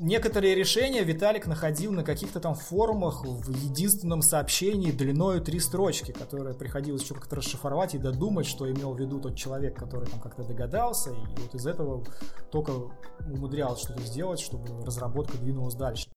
некоторые решения Виталик находил на каких-то там форумах в единственном сообщении длиною три строчки, которое приходилось еще как-то расшифровать и додумать, что имел в виду тот человек, который там как-то догадался, и вот из этого только умудрялось что-то сделать, чтобы разработка двинулась дальше.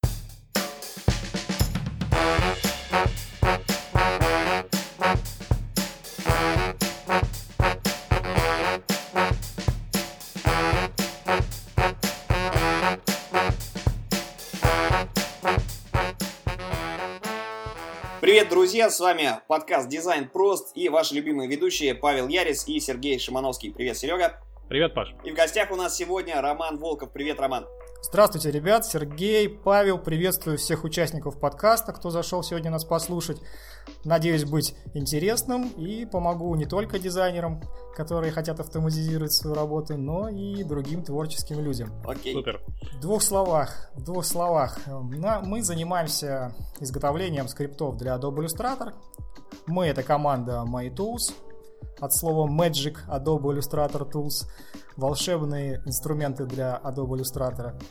Друзья! С вами подкаст «Дизайн прост» и ваши любимые ведущие Павел Ярис и Сергей Шимановский. Привет, Серега! Привет, Паш! И в гостях у нас сегодня Роман Волков. Привет, Роман! Здравствуйте, ребят, Сергей, Павел, приветствую всех участников подкаста, кто зашел сегодня нас послушать. Надеюсь быть интересным и помогу не только дизайнерам, которые хотят автоматизировать свою работу, но и другим творческим людям. Окей. Супер. В двух словах, в двух словах. Мы занимаемся изготовлением скриптов для Adobe Illustrator. Мы это команда MyTools, от слова Magic Adobe Illustrator Tools, волшебные инструменты для Adobe Illustrator.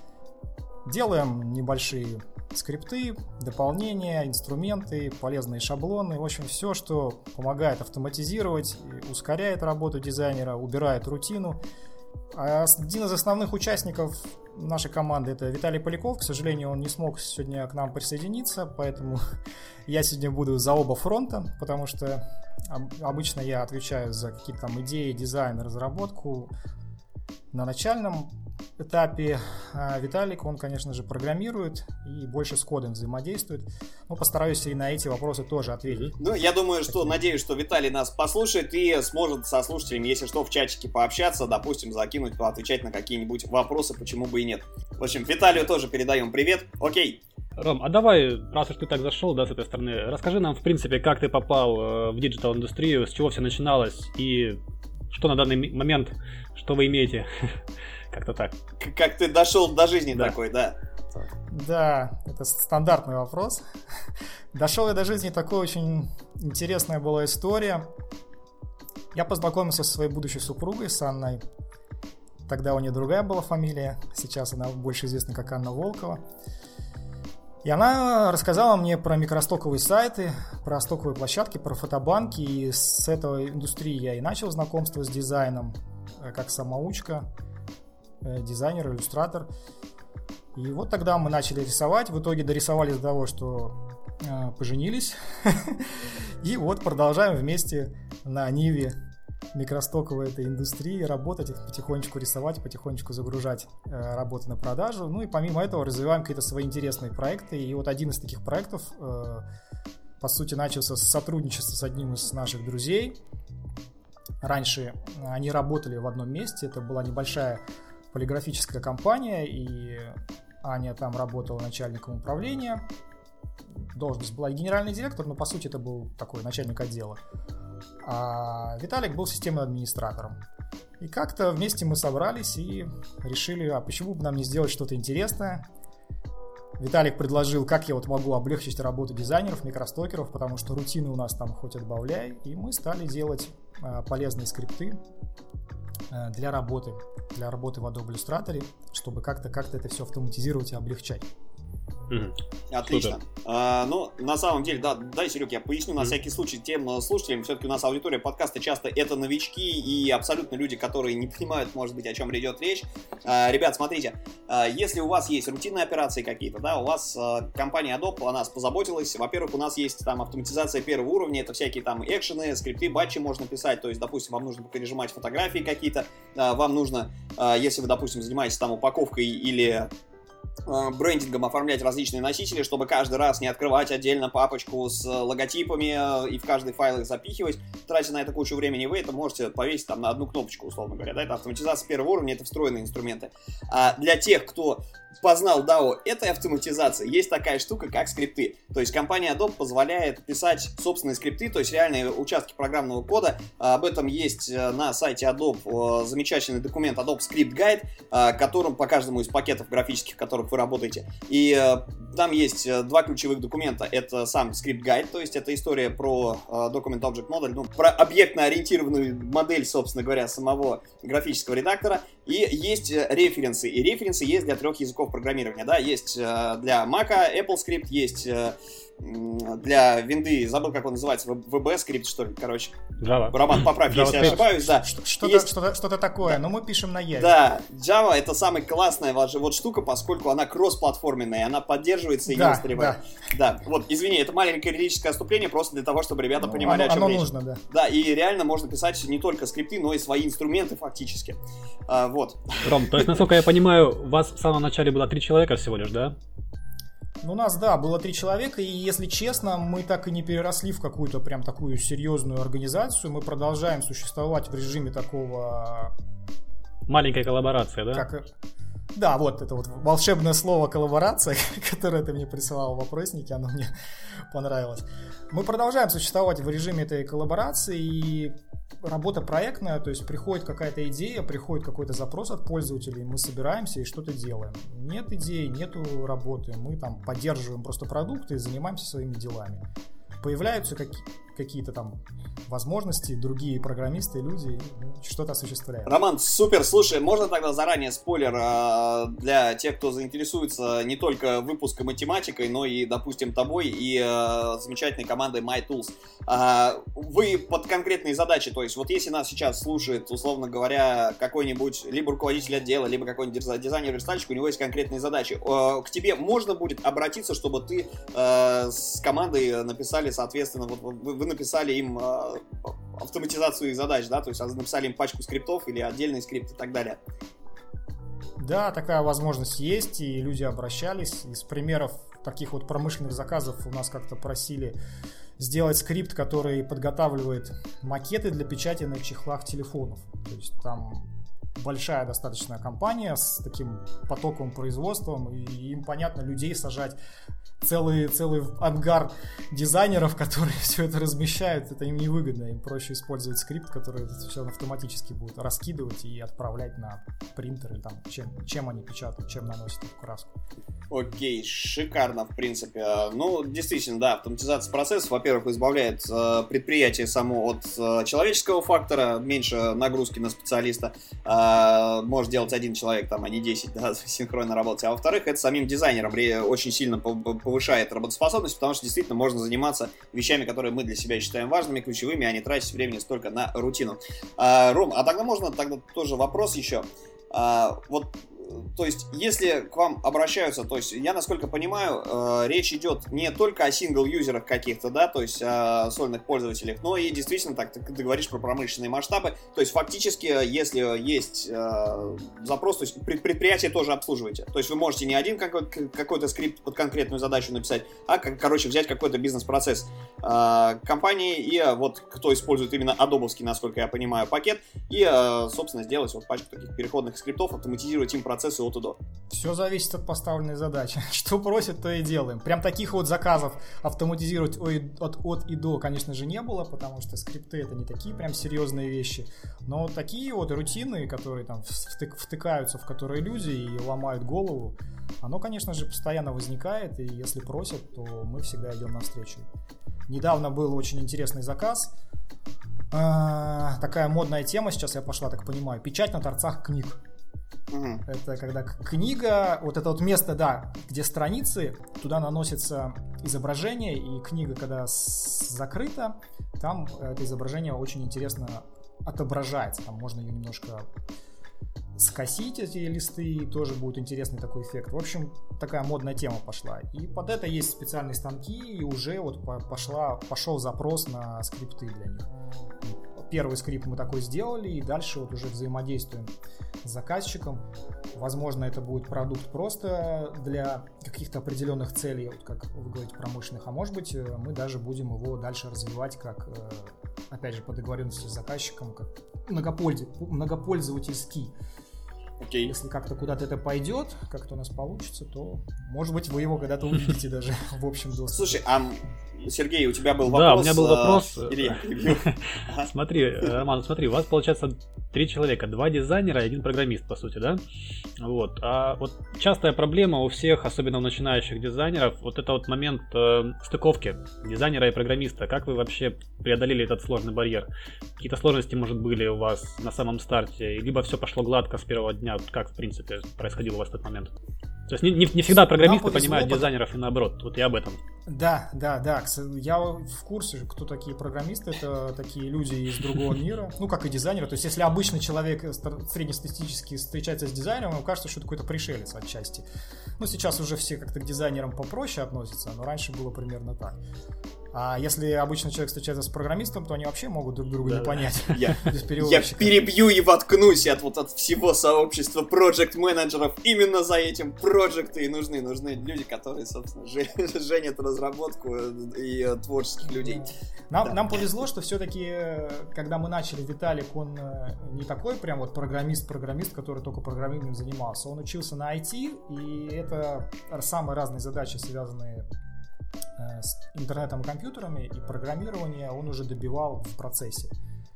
Делаем небольшие скрипты, дополнения, инструменты, полезные шаблоны, в общем, все, что помогает автоматизировать, ускоряет работу дизайнера, убирает рутину. А один из основных участников нашей команды это Виталий Поляков. К сожалению, он не смог сегодня к нам присоединиться, поэтому я сегодня буду за оба фронта, потому что обычно я отвечаю за какие-то там идеи, дизайн, разработку на начальном этапе а, Виталик, он, конечно же, программирует и больше с кодом взаимодействует. Но постараюсь и на эти вопросы тоже ответить. Ну, я думаю, что, надеюсь, что Виталий нас послушает и сможет со слушателями, если что, в чатике пообщаться, допустим, закинуть, поотвечать на какие-нибудь вопросы, почему бы и нет. В общем, Виталию тоже передаем привет. Окей. Ром, а давай, раз уж ты так зашел, да, с этой стороны, расскажи нам, в принципе, как ты попал э, в диджитал-индустрию, с чего все начиналось и что на данный момент, что вы имеете Как-то так. Как ты дошел до жизни да. такой, да. Да, это стандартный вопрос. Дошел я до жизни такой очень интересная была история. Я познакомился со своей будущей супругой, с Анной. Тогда у нее другая была фамилия, сейчас она больше известна как Анна Волкова. И она рассказала мне про микростоковые сайты, про стоковые площадки, про фотобанки. И с этой индустрии я и начал знакомство с дизайном, э, как самоучка. Э, дизайнер, иллюстратор. И вот тогда мы начали рисовать. В итоге дорисовали до того, что э, поженились. И вот продолжаем вместе на Ниве микростоковой этой индустрии работать, потихонечку рисовать, потихонечку загружать э, работы на продажу. Ну и помимо этого развиваем какие-то свои интересные проекты. И вот один из таких проектов, э, по сути, начался с сотрудничества с одним из наших друзей. Раньше они работали в одном месте, это была небольшая полиграфическая компания, и Аня там работала начальником управления. Должность была генеральный директор, но по сути это был такой начальник отдела. А Виталик был системным администратором. И как-то вместе мы собрались и решили, а почему бы нам не сделать что-то интересное. Виталик предложил, как я вот могу облегчить работу дизайнеров, микростокеров, потому что рутины у нас там хоть отбавляй. И мы стали делать а, полезные скрипты, Э, для работы, для работы в Adobe Illustrator, чтобы как-то как это все автоматизировать и облегчать. Mm. Отлично. А, ну, на самом деле, да, дай, Серег, я поясню на mm. всякий случай тем э, слушателям. Все-таки у нас аудитория подкаста часто это новички и абсолютно люди, которые не понимают, может быть, о чем идет речь. А, ребят, смотрите, а, если у вас есть рутинные операции какие-то, да, у вас а, компания Adobe о нас позаботилась. Во-первых, у нас есть там автоматизация первого уровня, это всякие там экшены, скрипты, батчи можно писать. То есть, допустим, вам нужно пережимать фотографии какие-то, а, вам нужно, а, если вы, допустим, занимаетесь там упаковкой или брендингом оформлять различные носители, чтобы каждый раз не открывать отдельно папочку с логотипами э, и в каждый файл их запихивать, тратя на это кучу времени, вы это можете повесить там на одну кнопочку, условно говоря. Да? Это автоматизация первого уровня, это встроенные инструменты. А для тех, кто познал DAO этой автоматизации, есть такая штука, как скрипты. То есть компания Adobe позволяет писать собственные скрипты, то есть реальные участки программного кода. Об этом есть э, на сайте Adobe замечательный документ Adobe Script Guide, которым по каждому из пакетов графических, которые которых вы работаете. И там есть два ключевых документа. Это сам script guide, то есть это история про Document Object Model, ну, про объектно-ориентированную модель, собственно говоря, самого графического редактора. И есть референсы. И референсы есть для трех языков программирования. Да? Есть для Mac, AppleScript, есть для винды, забыл, как он называется, VBScript, что ли, короче. Java. Роман, поправь, если я ошибаюсь, да. Что-то, Есть... что-то, что-то такое, но мы пишем на Яве. Да, Java это самая классная вот штука, поскольку она кросс-платформенная, она поддерживается и да, не устаревает. Да. да, вот, извини, это маленькое лирическое отступление, просто для того, чтобы ребята ну, понимали, оно, о чем оно речь. нужно, да. Да, и реально можно писать не только скрипты, но и свои инструменты фактически. А, вот. Ром, то есть, насколько я понимаю, у вас в самом начале было три человека всего лишь, да? Ну, у нас, да, было три человека, и, если честно, мы так и не переросли в какую-то прям такую серьезную организацию. Мы продолжаем существовать в режиме такого... Маленькая коллаборация, да? Как... Да, вот это вот волшебное слово коллаборация, которое ты мне присылал в вопроснике, оно мне понравилось. Мы продолжаем существовать в режиме этой коллаборации, и работа проектная, то есть приходит какая-то идея, приходит какой-то запрос от пользователей, мы собираемся и что-то делаем. Нет идеи, нету работы, мы там поддерживаем просто продукты и занимаемся своими делами. Появляются какие какие-то там возможности, другие программисты, люди что-то осуществляют. Роман, супер, слушай, можно тогда заранее спойлер э, для тех, кто заинтересуется не только выпуском математикой, но и, допустим, тобой и э, замечательной командой MyTools. Э, вы под конкретные задачи, то есть вот если нас сейчас слушает, условно говоря, какой-нибудь либо руководитель отдела, либо какой-нибудь дизайнер-верстальщик, у него есть конкретные задачи. К тебе можно будет обратиться, чтобы ты с командой написали, соответственно, вот вы написали им э, автоматизацию их задач, да, то есть написали им пачку скриптов или отдельный скрипт и так далее. Да, такая возможность есть, и люди обращались. Из примеров таких вот промышленных заказов у нас как-то просили сделать скрипт, который подготавливает макеты для печати на чехлах телефонов. То есть там большая достаточно компания с таким потоковым производством, и им, понятно, людей сажать целый, целый ангар дизайнеров, которые все это размещают, это им невыгодно. Им проще использовать скрипт, который все автоматически будет раскидывать и отправлять на принтер или там, чем, чем они печатают, чем наносят эту краску. Окей, шикарно, в принципе. Ну, действительно, да, автоматизация процессов, во-первых, избавляет э, предприятие само от э, человеческого фактора, меньше нагрузки на специалиста. Э, может делать один человек, там, а не 10, да, синхронно работать. А во-вторых, это самим дизайнером очень сильно повышает работоспособность, потому что действительно можно заниматься вещами, которые мы для себя считаем важными, ключевыми, а не тратить времени столько на рутину. А, Ром, а тогда можно тогда тоже вопрос еще. А, вот то есть, если к вам обращаются, то есть, я насколько понимаю, э, речь идет не только о сингл-юзерах каких-то, да, то есть о сольных пользователях, но и действительно, так ты, ты говоришь про промышленные масштабы, то есть, фактически, если есть э, запрос, то есть, предприятие тоже обслуживаете, то есть, вы можете не один какой-то, какой-то скрипт под конкретную задачу написать, а, короче, взять какой-то бизнес-процесс. Э, компании и э, вот, кто использует именно адобовский, насколько я понимаю, пакет, и, э, собственно, сделать вот пачку таких переходных скриптов, автоматизировать им процесс процессы от и до. Все зависит от поставленной задачи. Что просят, то и делаем. Прям таких вот заказов автоматизировать от, от и до, конечно же, не было, потому что скрипты это не такие прям серьезные вещи. Но такие вот рутины, которые там втык, втыкаются в которые люди и ломают голову, оно, конечно же, постоянно возникает, и если просят, то мы всегда идем навстречу. Недавно был очень интересный заказ. А, такая модная тема сейчас, я пошла, так понимаю. Печать на торцах книг. Угу. Это когда книга, вот это вот место, да, где страницы, туда наносится изображение, и книга, когда закрыта, там это изображение очень интересно отображается. Там можно ее немножко скосить эти листы, и тоже будет интересный такой эффект. В общем, такая модная тема пошла. И под это есть специальные станки, и уже вот пошла, пошел запрос на скрипты для них первый скрипт мы такой сделали, и дальше вот уже взаимодействуем с заказчиком. Возможно, это будет продукт просто для каких-то определенных целей, вот как вы говорите, промышленных, а может быть, э, мы даже будем его дальше развивать как, э, опять же, по договоренности с заказчиком, как многопользовательский. Okay. Если как-то куда-то это пойдет, как-то у нас получится, то, может быть, вы его когда-то увидите даже в общем доступе. Слушай, а Сергей, у тебя был вопрос. Да, у меня был а, вопрос. Смотри, э, Роман, смотри, у вас получается три человека, два дизайнера и один программист, по сути, да? Вот. А вот частая проблема у всех, особенно у начинающих дизайнеров, вот это вот момент э, стыковки дизайнера и программиста. Как вы вообще преодолели этот сложный барьер? Какие-то сложности, может, были у вас на самом старте? Либо все пошло гладко с первого дня? Как, в принципе, происходил у вас этот момент? То есть не, не, не всегда программисты понимают дизайнеров и наоборот. Вот я об этом. Да, да, да. Я в курсе, кто такие программисты. Это такие люди из другого мира. Ну, как и дизайнеры. То есть, если обычный человек среднестатистически встречается с дизайнером, ему кажется, что это какой-то пришелец отчасти. Ну, сейчас уже все как-то к дизайнерам попроще относятся, но раньше было примерно так. А если обычный человек встречается с программистом, то они вообще могут друг друга да, не понять. Я, я перебью и воткнусь от вот от всего сообщества проект менеджеров Именно за этим проекты и нужны. Нужны люди, которые, собственно, женят разработку и э, творческих людей. Нам, да. нам повезло, что все-таки, э, когда мы начали, Виталик, он э, не такой прям вот программист-программист, который только программированием занимался. Он учился на IT, и это самые разные задачи, связанные с интернетом и компьютерами и программирование он уже добивал в процессе.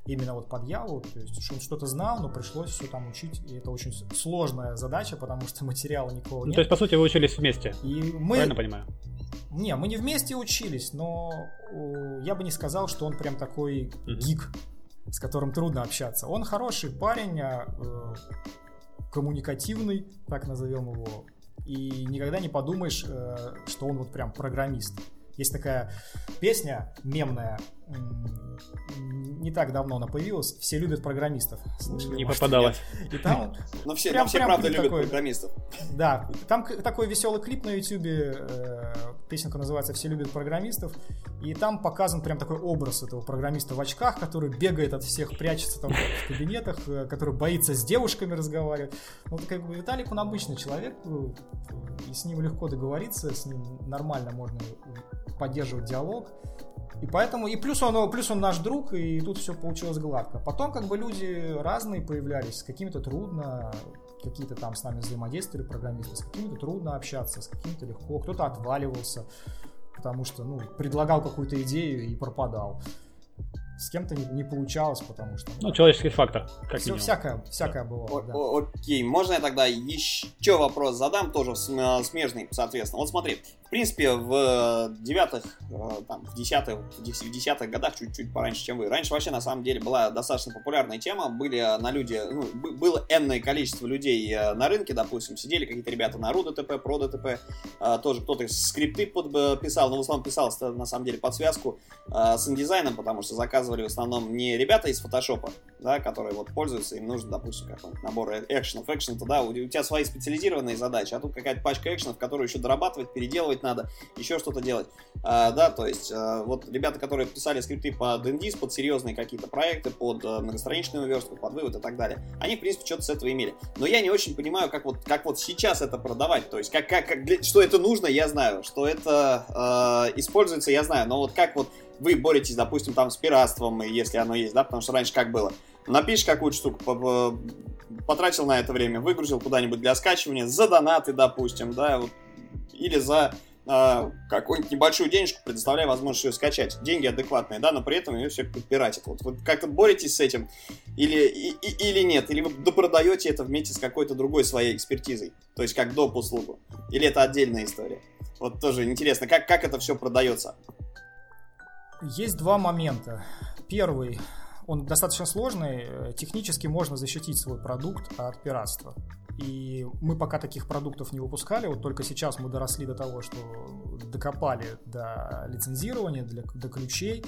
Именно вот под Яву, то есть он что-то знал, но пришлось все там учить, и это очень сложная задача, потому что материала никакого ну, нет. То есть, по сути, вы учились вместе, и мы... правильно понимаю? Не, мы не вместе учились, но я бы не сказал, что он прям такой mm-hmm. гик, с которым трудно общаться. Он хороший парень, а, э, коммуникативный, так назовем его, и никогда не подумаешь, э, что он вот прям программист. Есть такая песня мемная, не так давно она появилась. Все любят программистов. Слышали, не попадалось. И там но все, прям, но все прям правда любят такой, программистов. Да, там такой веселый клип на ютубе, э, песенка называется «Все любят программистов», и там показан прям такой образ этого программиста в очках, который бегает от всех, прячется там в кабинетах, э, который боится с девушками разговаривать. Вот как бы Виталик, он обычный человек, э, и с ним легко договориться, с ним нормально можно поддерживать диалог. И поэтому, и плюс он, плюс он наш друг, и тут все получилось гладко. Потом как бы люди разные появлялись, с какими-то трудно, какие-то там с нами взаимодействовали программисты, с какими-то трудно общаться, с какими-то легко, кто-то отваливался, потому что, ну, предлагал какую-то идею и пропадал с кем-то не, не получалось, потому что... Ну, да, человеческий фактор, как Все, всякое, всякое было, о, да. Окей, можно я тогда еще вопрос задам, тоже смежный, соответственно. Вот смотри, принципе, в девятых, э, там, в десятых, в десятых годах, чуть-чуть пораньше, чем вы. Раньше вообще, на самом деле, была достаточно популярная тема, были на люди, ну, было энное количество людей э, на рынке, допустим, сидели какие-то ребята на DTP, э, тоже кто-то скрипты подписал, но в основном писался, на самом деле, под связку с индизайном, потому что заказ заказывали в основном не ребята из фотошопа, да, которые вот пользуются, им нужен, допустим, какой-нибудь набор экшенов. Экшен-то, да, у, у тебя свои специализированные задачи, а тут какая-то пачка экшенов, которую еще дорабатывать, переделывать надо, еще что-то делать. А, да, то есть, а, вот ребята, которые писали скрипты под индис, под серьезные какие-то проекты, под а, многостраничную верстку, под вывод и так далее, они, в принципе, что-то с этого имели. Но я не очень понимаю, как вот, как вот сейчас это продавать, то есть, как, как, как для, что это нужно, я знаю, что это э, используется, я знаю, но вот как вот вы боретесь, допустим, там с пиратством, если оно есть, да, потому что раньше как было. Напишешь какую-то штуку, потратил на это время, выгрузил куда-нибудь для скачивания, за донаты, допустим, да, вот, или за э, какую-нибудь небольшую денежку, предоставляя возможность ее скачать. Деньги адекватные, да, но при этом ее все пиратят. Вот вы как-то боретесь с этим или, и, или нет? Или вы допродаете это вместе с какой-то другой своей экспертизой? То есть как доп. услугу? Или это отдельная история? Вот тоже интересно, как, как это все продается? Есть два момента. Первый, он достаточно сложный. Технически можно защитить свой продукт от пиратства. И мы пока таких продуктов не выпускали, вот только сейчас мы доросли до того, что докопали до лицензирования, для, до ключей.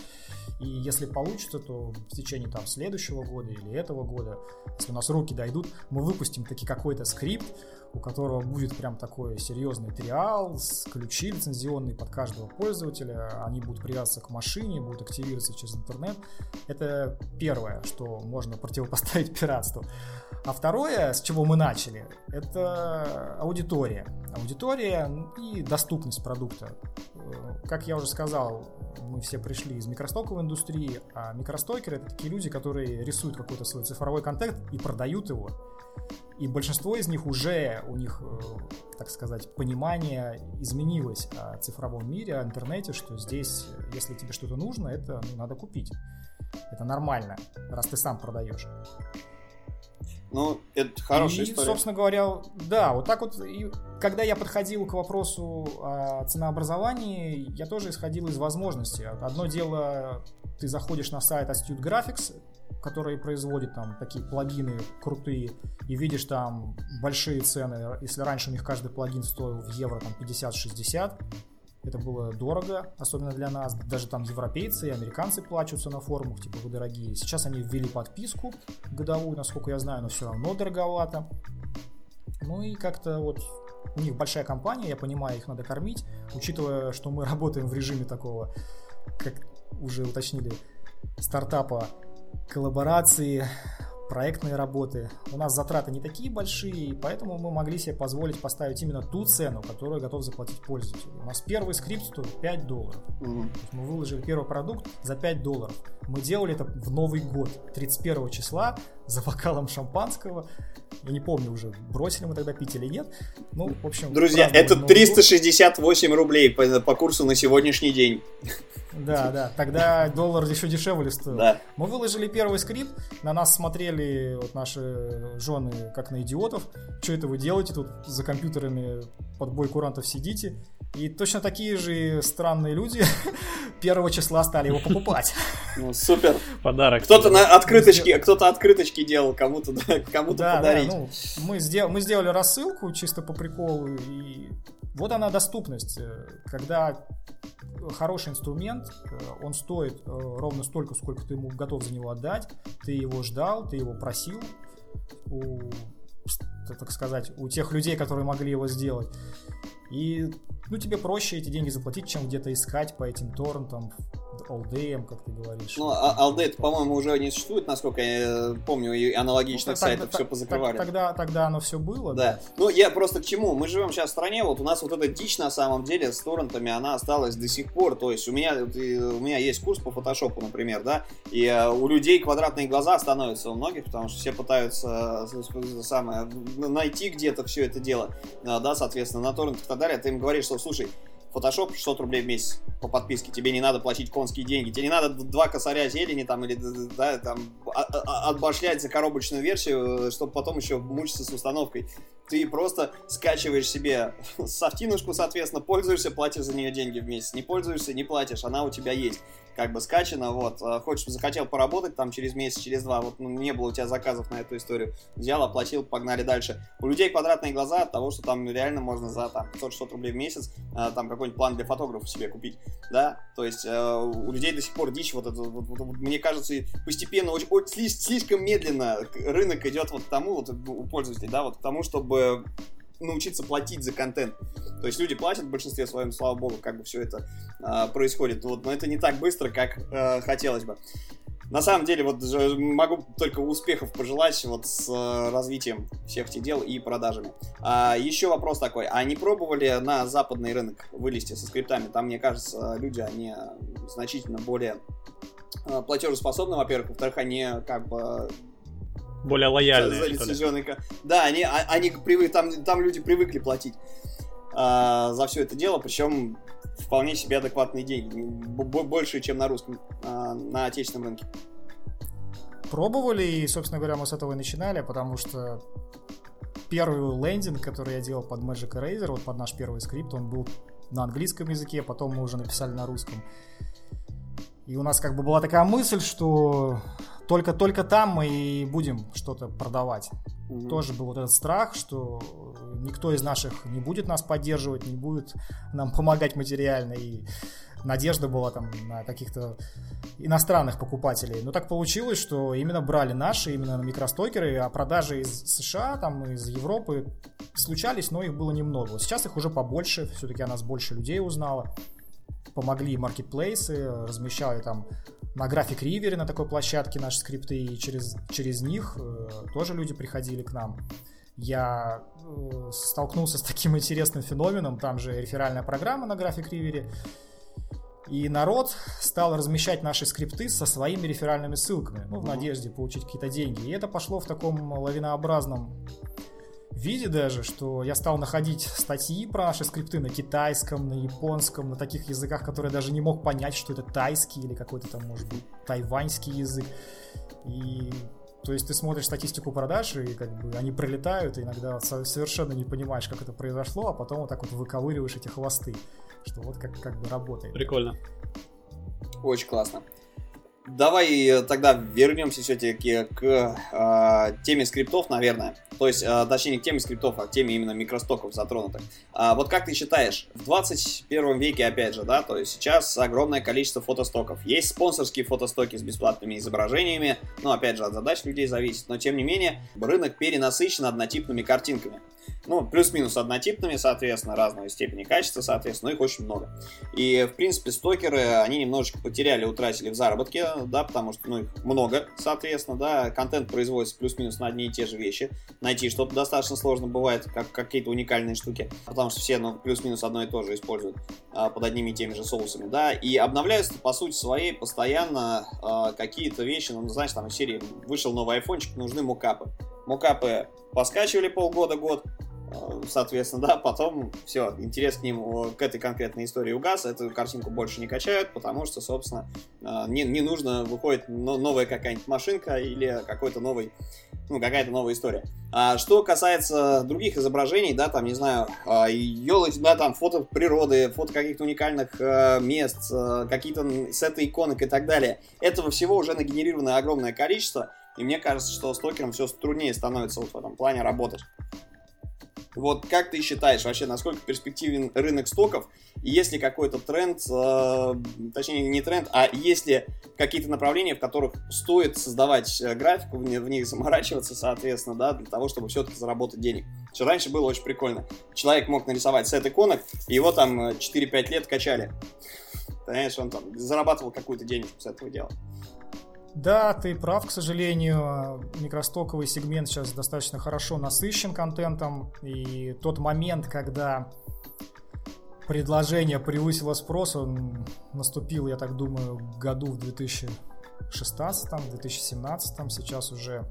И если получится, то в течение там следующего года или этого года, если у нас руки дойдут, мы выпустим таки какой-то скрипт, у которого будет прям такой серьезный триал, с ключи лицензионные под каждого пользователя, они будут привязываться к машине, будут активироваться через интернет. Это первое, что можно противопоставить пиратству. А второе, с чего мы начали, это аудитория. Аудитория и доступность продукта. э, как я уже сказал, мы все пришли из микростоковой индустрии, а микростокеры это такие люди, которые рисуют какой-то свой цифровой контент и продают его. И большинство из них уже, у них, э, так сказать, понимание изменилось о цифровом мире, о интернете, что здесь, если тебе что-то нужно, это ну, надо купить. Это нормально, раз ты сам продаешь. Ну, это хорошая и, история. собственно говоря, да, вот так вот, и когда я подходил к вопросу о ценообразовании, я тоже исходил из возможностей. Одно дело, ты заходишь на сайт Astute Graphics, который производит там такие плагины крутые, и видишь там большие цены. Если раньше у них каждый плагин стоил в евро там 50-60, это было дорого, особенно для нас. Даже там европейцы и американцы плачутся на форумах, типа вы дорогие. Сейчас они ввели подписку годовую, насколько я знаю, но все равно дороговато. Ну и как-то вот у них большая компания, я понимаю, их надо кормить, учитывая, что мы работаем в режиме такого, как уже уточнили, стартапа коллаборации, проектные работы. У нас затраты не такие большие, поэтому мы могли себе позволить поставить именно ту цену, которую готов заплатить пользователь. У нас первый скрипт стоит 5 долларов. Угу. Мы выложили первый продукт за 5 долларов. Мы делали это в Новый год, 31 числа, за бокалом шампанского. Я не помню уже, бросили мы тогда пить или нет. Ну, в общем... Друзья, это 368 год. рублей по, по курсу на сегодняшний день. Да, да, тогда доллар еще дешевле стоил. Да. Мы выложили первый скрипт, на нас смотрели вот наши жены как на идиотов. Что это вы делаете тут за компьютерами под бой курантов сидите? И точно такие же странные люди первого числа стали его покупать. Ну, супер. Подарок. Кто-то на открыточки, кто-то открыточки делал кому-то, кому-то да, подарить. Да, ну, мы, сдел, мы сделали рассылку чисто по приколу, и вот она доступность. Когда хороший инструмент, э, он стоит э, ровно столько, сколько ты ему готов за него отдать, ты его ждал, ты его просил у, так сказать, у тех людей, которые могли его сделать. И ну, тебе проще эти деньги заплатить, чем где-то искать по этим торрентам, All как ты говоришь. Ну, а All по-моему, уже не существует, насколько я э, помню, и аналогичных ну, сайтов все позакрывали. Тогда, тогда оно все было. Да. да. Ну, я просто к чему? Мы живем сейчас в стране, вот у нас вот эта дичь на самом деле с торрентами, она осталась до сих пор. То есть у меня, у меня есть курс по фотошопу, например, да, и э, у людей квадратные глаза становятся у многих, потому что все пытаются э, самое, найти где-то все это дело, да, соответственно, на торрентах и так далее. Ты им говоришь, что, слушай, Photoshop 600 рублей в месяц по подписке. Тебе не надо платить конские деньги. Тебе не надо два косаря зелени там или да, там а, а, а, отбашлять за коробочную версию, чтобы потом еще мучиться с установкой. Ты просто скачиваешь себе софтинушку, соответственно, пользуешься, платишь за нее деньги в месяц. Не пользуешься, не платишь, она у тебя есть как бы скачано, вот, хочешь, захотел поработать там через месяц, через два, вот, ну, не было у тебя заказов на эту историю, взял, оплатил, погнали дальше. У людей квадратные глаза от того, что там реально можно за там 500-600 рублей в месяц а, там какой-нибудь план для фотографа себе купить, да, то есть э, у людей до сих пор дичь, вот это, вот, вот, вот, мне кажется, постепенно, очень, очень, слишком медленно рынок идет вот к тому, вот у пользователей, да, вот к тому, чтобы научиться платить за контент. То есть люди платят в большинстве своем, слава богу, как бы все это э, происходит. Вот, но это не так быстро, как э, хотелось бы. На самом деле, вот могу только успехов пожелать вот с э, развитием всех этих дел и продажами. А, еще вопрос такой, а не пробовали на западный рынок вылезти со скриптами? Там, мне кажется, люди, они значительно более э, платежеспособны, во-первых, во-вторых, они как бы более лояльные. За, за да, они, а, они привык, там, там люди привыкли платить а, за все это дело, причем вполне себе адекватные деньги, больше, чем на русском, а, на отечественном рынке. Пробовали, и, собственно говоря, мы с этого и начинали, потому что первый лендинг, который я делал под Magic Eraser, вот под наш первый скрипт, он был на английском языке, потом мы уже написали на русском. И у нас как бы была такая мысль, что только-только там мы и будем что-то продавать. Mm-hmm. Тоже был вот этот страх, что никто из наших не будет нас поддерживать, не будет нам помогать материально. И надежда была там на каких-то иностранных покупателей. Но так получилось, что именно брали наши, именно микростокеры, а продажи из США, там, из Европы случались, но их было немного. Вот сейчас их уже побольше, все-таки о нас больше людей узнало. Помогли маркетплейсы, размещали там на график Ривере, на такой площадке наши скрипты, и через, через них э, тоже люди приходили к нам. я э, столкнулся с таким интересным феноменом, там же реферальная программа на график ривере, и народ стал размещать наши скрипты со своими реферальными ссылками, ну, в надежде получить какие-то деньги. И это пошло в таком лавинообразном виде даже, что я стал находить статьи про наши скрипты на китайском, на японском, на таких языках, которые я даже не мог понять, что это тайский или какой-то там, может быть, тайваньский язык. И то есть ты смотришь статистику продаж, и как бы они пролетают, и иногда совершенно не понимаешь, как это произошло, а потом вот так вот выковыриваешь эти хвосты, что вот как, как бы работает. Прикольно. Очень классно. Давай э, тогда вернемся все-таки к э, теме скриптов, наверное. То есть, э, точнее, не к теме скриптов, а к теме именно микростоков затронутых. А, вот как ты считаешь, в 21 веке, опять же, да, то есть сейчас огромное количество фотостоков. Есть спонсорские фотостоки с бесплатными изображениями, ну, опять же, от задач людей зависит, но, тем не менее, рынок перенасыщен однотипными картинками. Ну, плюс-минус однотипными, соответственно, разной степени качества, соответственно, но их очень много. И, в принципе, стокеры, они немножечко потеряли, утратили в заработке, да, потому что, ну, их много, соответственно, да, контент производится плюс-минус на одни и те же вещи. Найти что-то достаточно сложно бывает, как какие-то уникальные штуки, потому что все, ну, плюс-минус одно и то же используют а, под одними и теми же соусами, да, и обновляются, по сути своей, постоянно а, какие-то вещи, ну, знаешь, там, из серии вышел новый айфончик, нужны мокапы. Мокапы поскачивали полгода-год, соответственно, да, потом все, интерес к ним, к этой конкретной истории угас, эту картинку больше не качают, потому что, собственно, э, не, не нужно, выходит новая какая-нибудь машинка или какой-то новый, ну, какая-то новая история. А что касается других изображений, да, там, не знаю, елочки, да, там, фото природы, фото каких-то уникальных э, мест, э, какие-то сеты иконок и так далее, этого всего уже нагенерировано огромное количество, и мне кажется, что стокерам все труднее становится вот в этом плане работать. Вот как ты считаешь вообще, насколько перспективен рынок стоков? И есть ли какой-то тренд, э, точнее не тренд, а есть ли какие-то направления, в которых стоит создавать э, графику, в, в них заморачиваться, соответственно, да, для того, чтобы все-таки заработать денег? Что раньше было очень прикольно. Человек мог нарисовать сет иконок, и его там 4-5 э, лет качали. Понимаешь, он там зарабатывал какую-то денежку с этого дела. Да, ты прав, к сожалению. Микростоковый сегмент сейчас достаточно хорошо насыщен контентом. И тот момент, когда предложение превысило спрос, он наступил, я так думаю, году в 2016, 2017. Сейчас уже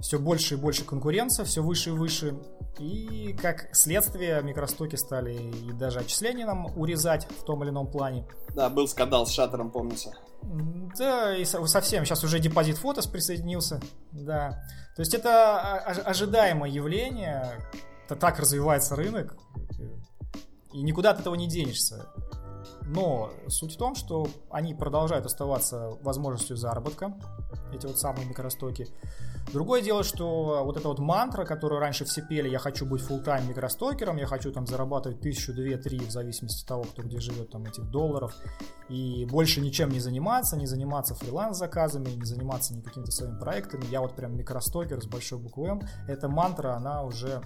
все больше и больше конкуренция, все выше и выше. И как следствие микростоки стали и даже отчисления нам урезать в том или ином плане. Да, был скандал с шаттером, помнится. Да, и совсем. Сейчас уже депозит фотос присоединился. Да. То есть это ожидаемое явление. Так развивается рынок. И никуда от этого не денешься. Но суть в том, что они продолжают оставаться возможностью заработка, эти вот самые микростоки. Другое дело, что вот эта вот мантра, которую раньше все пели, я хочу быть full-time микростокером, я хочу там зарабатывать тысячу, две, три, в зависимости от того, кто где живет, там этих долларов, и больше ничем не заниматься, не заниматься фриланс-заказами, не заниматься никакими-то своими проектами, я вот прям микростокер с большой буквы М, эта мантра, она уже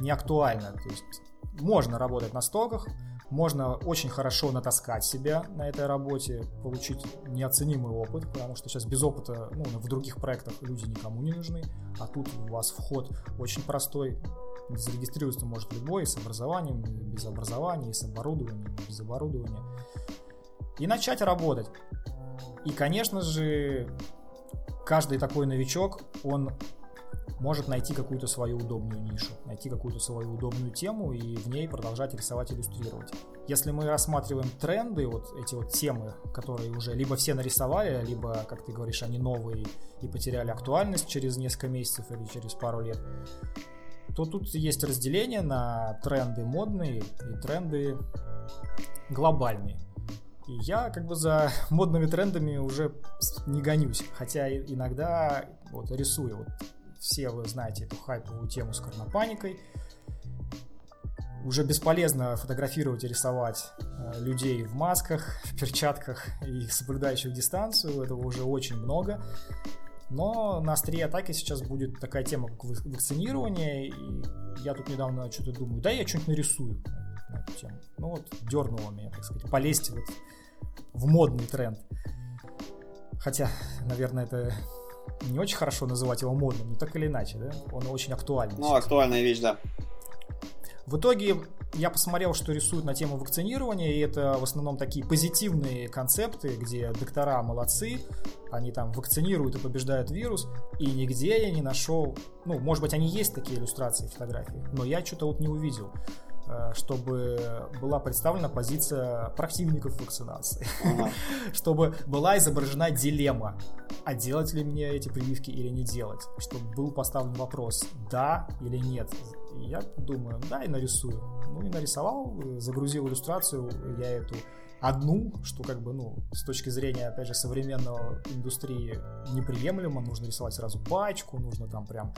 не актуальна, то есть можно работать на стоках, можно очень хорошо натаскать себя на этой работе, получить неоценимый опыт, потому что сейчас без опыта ну, в других проектах люди никому не нужны, а тут у вас вход очень простой, зарегистрироваться может любой, с образованием, без образования, с оборудованием, без оборудования. И начать работать. И, конечно же, каждый такой новичок, он может найти какую-то свою удобную нишу, найти какую-то свою удобную тему и в ней продолжать рисовать, иллюстрировать. Если мы рассматриваем тренды, вот эти вот темы, которые уже либо все нарисовали, либо, как ты говоришь, они новые и потеряли актуальность через несколько месяцев или через пару лет, то тут есть разделение на тренды модные и тренды глобальные. И я как бы за модными трендами уже не гонюсь, хотя иногда вот рисую. Вот все вы знаете эту хайповую тему с карнопаникой. Уже бесполезно фотографировать и рисовать э, людей в масках, в перчатках и соблюдающих дистанцию. Этого уже очень много. Но на острие атаки сейчас будет такая тема, как вакцинирование. И я тут недавно что-то думаю, да, я что-нибудь нарисую на эту тему. Ну вот, дернуло меня, так сказать, полезть вот в модный тренд. Хотя, наверное, это не очень хорошо называть его модным, но так или иначе, да, он очень актуальный. Ну, актуальная вещь, да. В итоге я посмотрел, что рисуют на тему вакцинирования, и это в основном такие позитивные концепты, где доктора молодцы, они там вакцинируют и побеждают вирус, и нигде я не нашел, ну, может быть, они есть такие иллюстрации, фотографии, но я что-то вот не увидел чтобы была представлена позиция противников вакцинации, ага. чтобы была изображена дилемма, а делать ли мне эти прививки или не делать, чтобы был поставлен вопрос, да или нет, я думаю, да, и нарисую. Ну и нарисовал, загрузил иллюстрацию, я эту одну, что как бы, ну, с точки зрения, опять же, современного индустрии неприемлемо, нужно рисовать сразу пачку, нужно там прям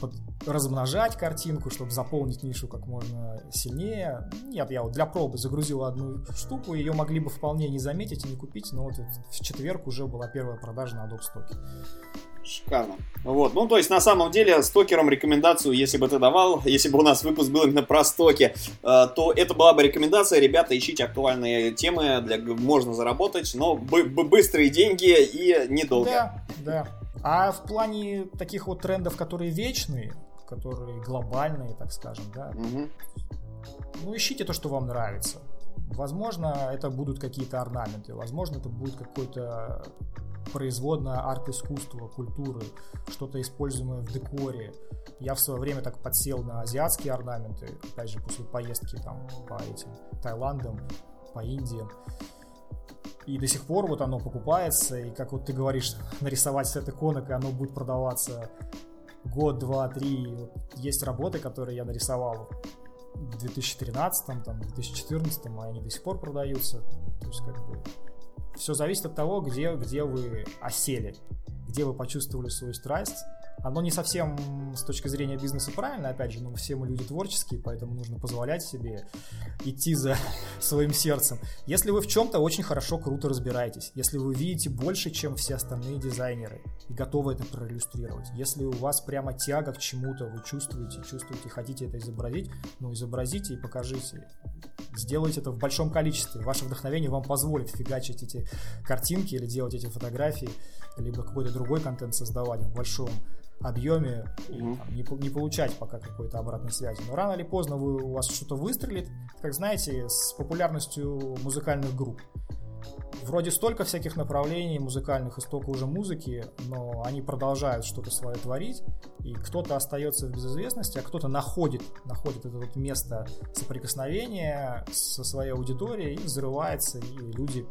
под, размножать картинку, чтобы заполнить нишу как можно сильнее. Нет, я вот для пробы загрузил одну штуку, ее могли бы вполне не заметить и не купить, но вот в четверг уже была первая продажа на Adobe Stock. Шикарно. Вот, ну то есть на самом деле стокерам рекомендацию, если бы ты давал, если бы у нас выпуск был именно про стоки, э, то это была бы рекомендация, ребята, ищите актуальные темы, для можно заработать, но быстрые деньги и недолго. Да, да. А в плане таких вот трендов, которые вечные, которые глобальные, так скажем, да, угу. ну ищите то, что вам нравится. Возможно, это будут какие-то орнаменты, возможно, это будет какой-то производная арт-искусства, культуры, что-то используемое в декоре. Я в свое время так подсел на азиатские орнаменты, опять же, после поездки там по этим Таиландам, по Индиям. И до сих пор вот оно покупается, и как вот ты говоришь, нарисовать сет иконок, и оно будет продаваться год, два, три. Вот есть работы, которые я нарисовал в 2013, там, 2014, а они до сих пор продаются. То есть, как бы, все зависит от того, где, где вы осели, где вы почувствовали свою страсть, оно не совсем с точки зрения бизнеса правильно, опять же, ну, все мы люди творческие, поэтому нужно позволять себе идти за своим сердцем. Если вы в чем-то очень хорошо, круто разбираетесь, если вы видите больше, чем все остальные дизайнеры, и готовы это проиллюстрировать, если у вас прямо тяга к чему-то, вы чувствуете, чувствуете, хотите это изобразить, ну, изобразите и покажите. Сделайте это в большом количестве. Ваше вдохновение вам позволит фигачить эти картинки или делать эти фотографии, либо какой-то другой контент создавать в большом объеме и там, не, не получать пока какой-то обратной связи. Но рано или поздно вы, у вас что-то выстрелит, как знаете, с популярностью музыкальных групп. Вроде столько всяких направлений музыкальных и столько уже музыки, но они продолжают что-то свое творить, и кто-то остается в безызвестности, а кто-то находит, находит это вот место соприкосновения со своей аудиторией и взрывается, и люди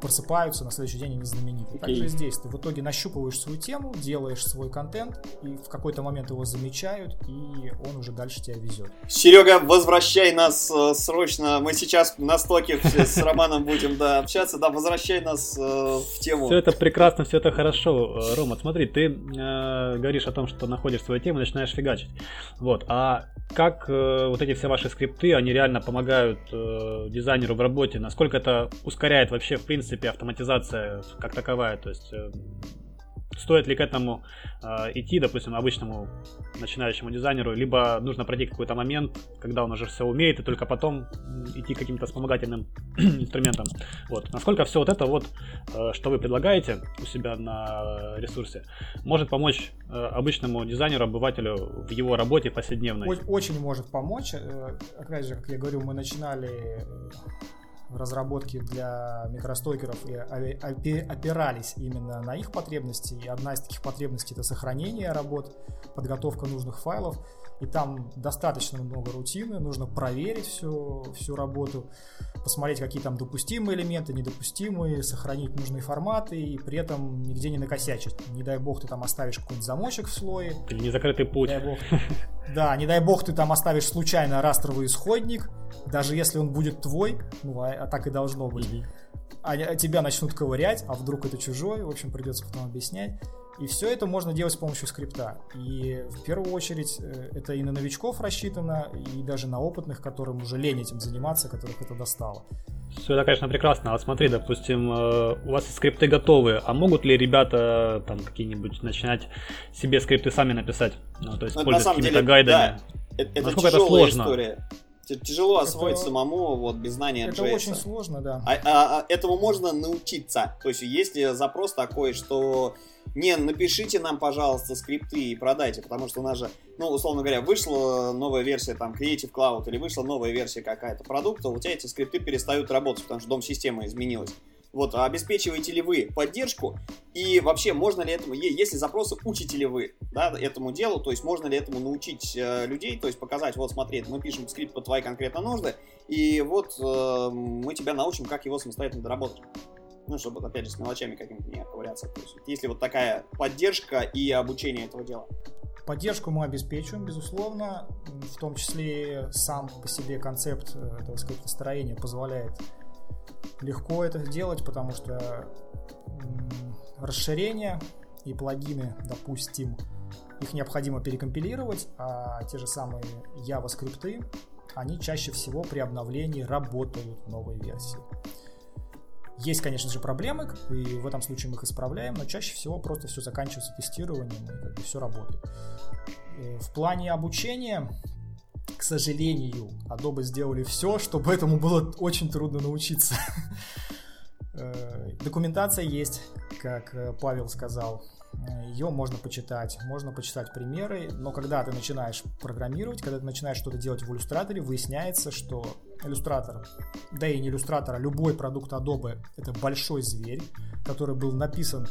просыпаются, на следующий день они знамениты. Okay. Также здесь ты в итоге нащупываешь свою тему, делаешь свой контент, и в какой-то момент его замечают, и он уже дальше тебя везет. Серега, возвращай нас э, срочно. Мы сейчас на стоке с Романом будем да, общаться. Да, возвращай нас э, в тему. Все это прекрасно, все это хорошо. Э, Рома, смотри, ты э, говоришь о том, что находишь свою тему, начинаешь фигачить. Вот. А как э, вот эти все ваши скрипты, они реально помогают э, дизайнеру в работе? Насколько это ускоряет вообще, в принципе, принципе, автоматизация как таковая. То есть э, стоит ли к этому э, идти, допустим, обычному начинающему дизайнеру, либо нужно пройти какой-то момент, когда он уже все умеет, и только потом идти каким-то вспомогательным инструментам. Вот. Насколько все вот это вот, э, что вы предлагаете у себя на ресурсе, может помочь э, обычному дизайнеру, обывателю в его работе повседневной? Очень может помочь. Э, опять же, как я говорю, мы начинали э, разработки для микростойкеров и опирались именно на их потребности. И одна из таких потребностей это сохранение работ, подготовка нужных файлов. И там достаточно много рутины, нужно проверить всю, всю работу, посмотреть, какие там допустимые элементы, недопустимые, сохранить нужные форматы и при этом нигде не накосячить. Не дай бог ты там оставишь какой-нибудь замочек в слое. Или незакрытый путь. Не дай бог, да, не дай бог ты там оставишь случайно растровый исходник, даже если он будет твой, ну а, а так и должно быть. А, а тебя начнут ковырять, а вдруг это чужой, в общем, придется потом объяснять. И все это можно делать с помощью скрипта. И в первую очередь э, это и на новичков рассчитано, и даже на опытных, которым уже лень этим заниматься, которых это достало. Все это, конечно, прекрасно. А смотри, допустим, э, у вас скрипты готовы, а могут ли ребята там какие-нибудь начинать себе скрипты сами написать? Ну, то есть, ну, пользуясь какими-то гайдами? Да. Это, это Насколько это сложно? История. Тяжело освоить это, самому, вот, без знания Это JS. очень сложно, да. А, а, а этому можно научиться. То есть, если запрос такой, что не, напишите нам, пожалуйста, скрипты и продайте, потому что у нас же, ну, условно говоря, вышла новая версия там Creative Cloud или вышла новая версия какая-то продукта, у тебя эти скрипты перестают работать, потому что дом-система изменилась. Вот, а обеспечиваете ли вы поддержку? И вообще, можно ли этому, если запросы, учите ли вы да, этому делу, то есть можно ли этому научить э, людей, то есть показать, вот смотри, мы пишем скрипт по твоей конкретно нужды, и вот э, мы тебя научим, как его самостоятельно доработать. Ну, чтобы, опять же, с мелочами какими-то не ковыряться. То есть, если вот такая поддержка и обучение этого дела. Поддержку мы обеспечиваем, безусловно, в том числе сам по себе концепт э, этого скриптостроения позволяет легко это сделать, потому что расширения и плагины, допустим, их необходимо перекомпилировать, а те же самые JavaScript, они чаще всего при обновлении работают в новой версии. Есть, конечно же, проблемы, и в этом случае мы их исправляем, но чаще всего просто все заканчивается тестированием, и как бы все работает. Э, в плане обучения к сожалению, Adobe сделали все, чтобы этому было очень трудно научиться. Э, документация есть, как э, Павел сказал. Ее можно почитать, можно почитать примеры, но когда ты начинаешь программировать, когда ты начинаешь что-то делать в иллюстраторе, выясняется, что иллюстратор, да и не иллюстратор, а любой продукт Adobe это большой зверь, который был написан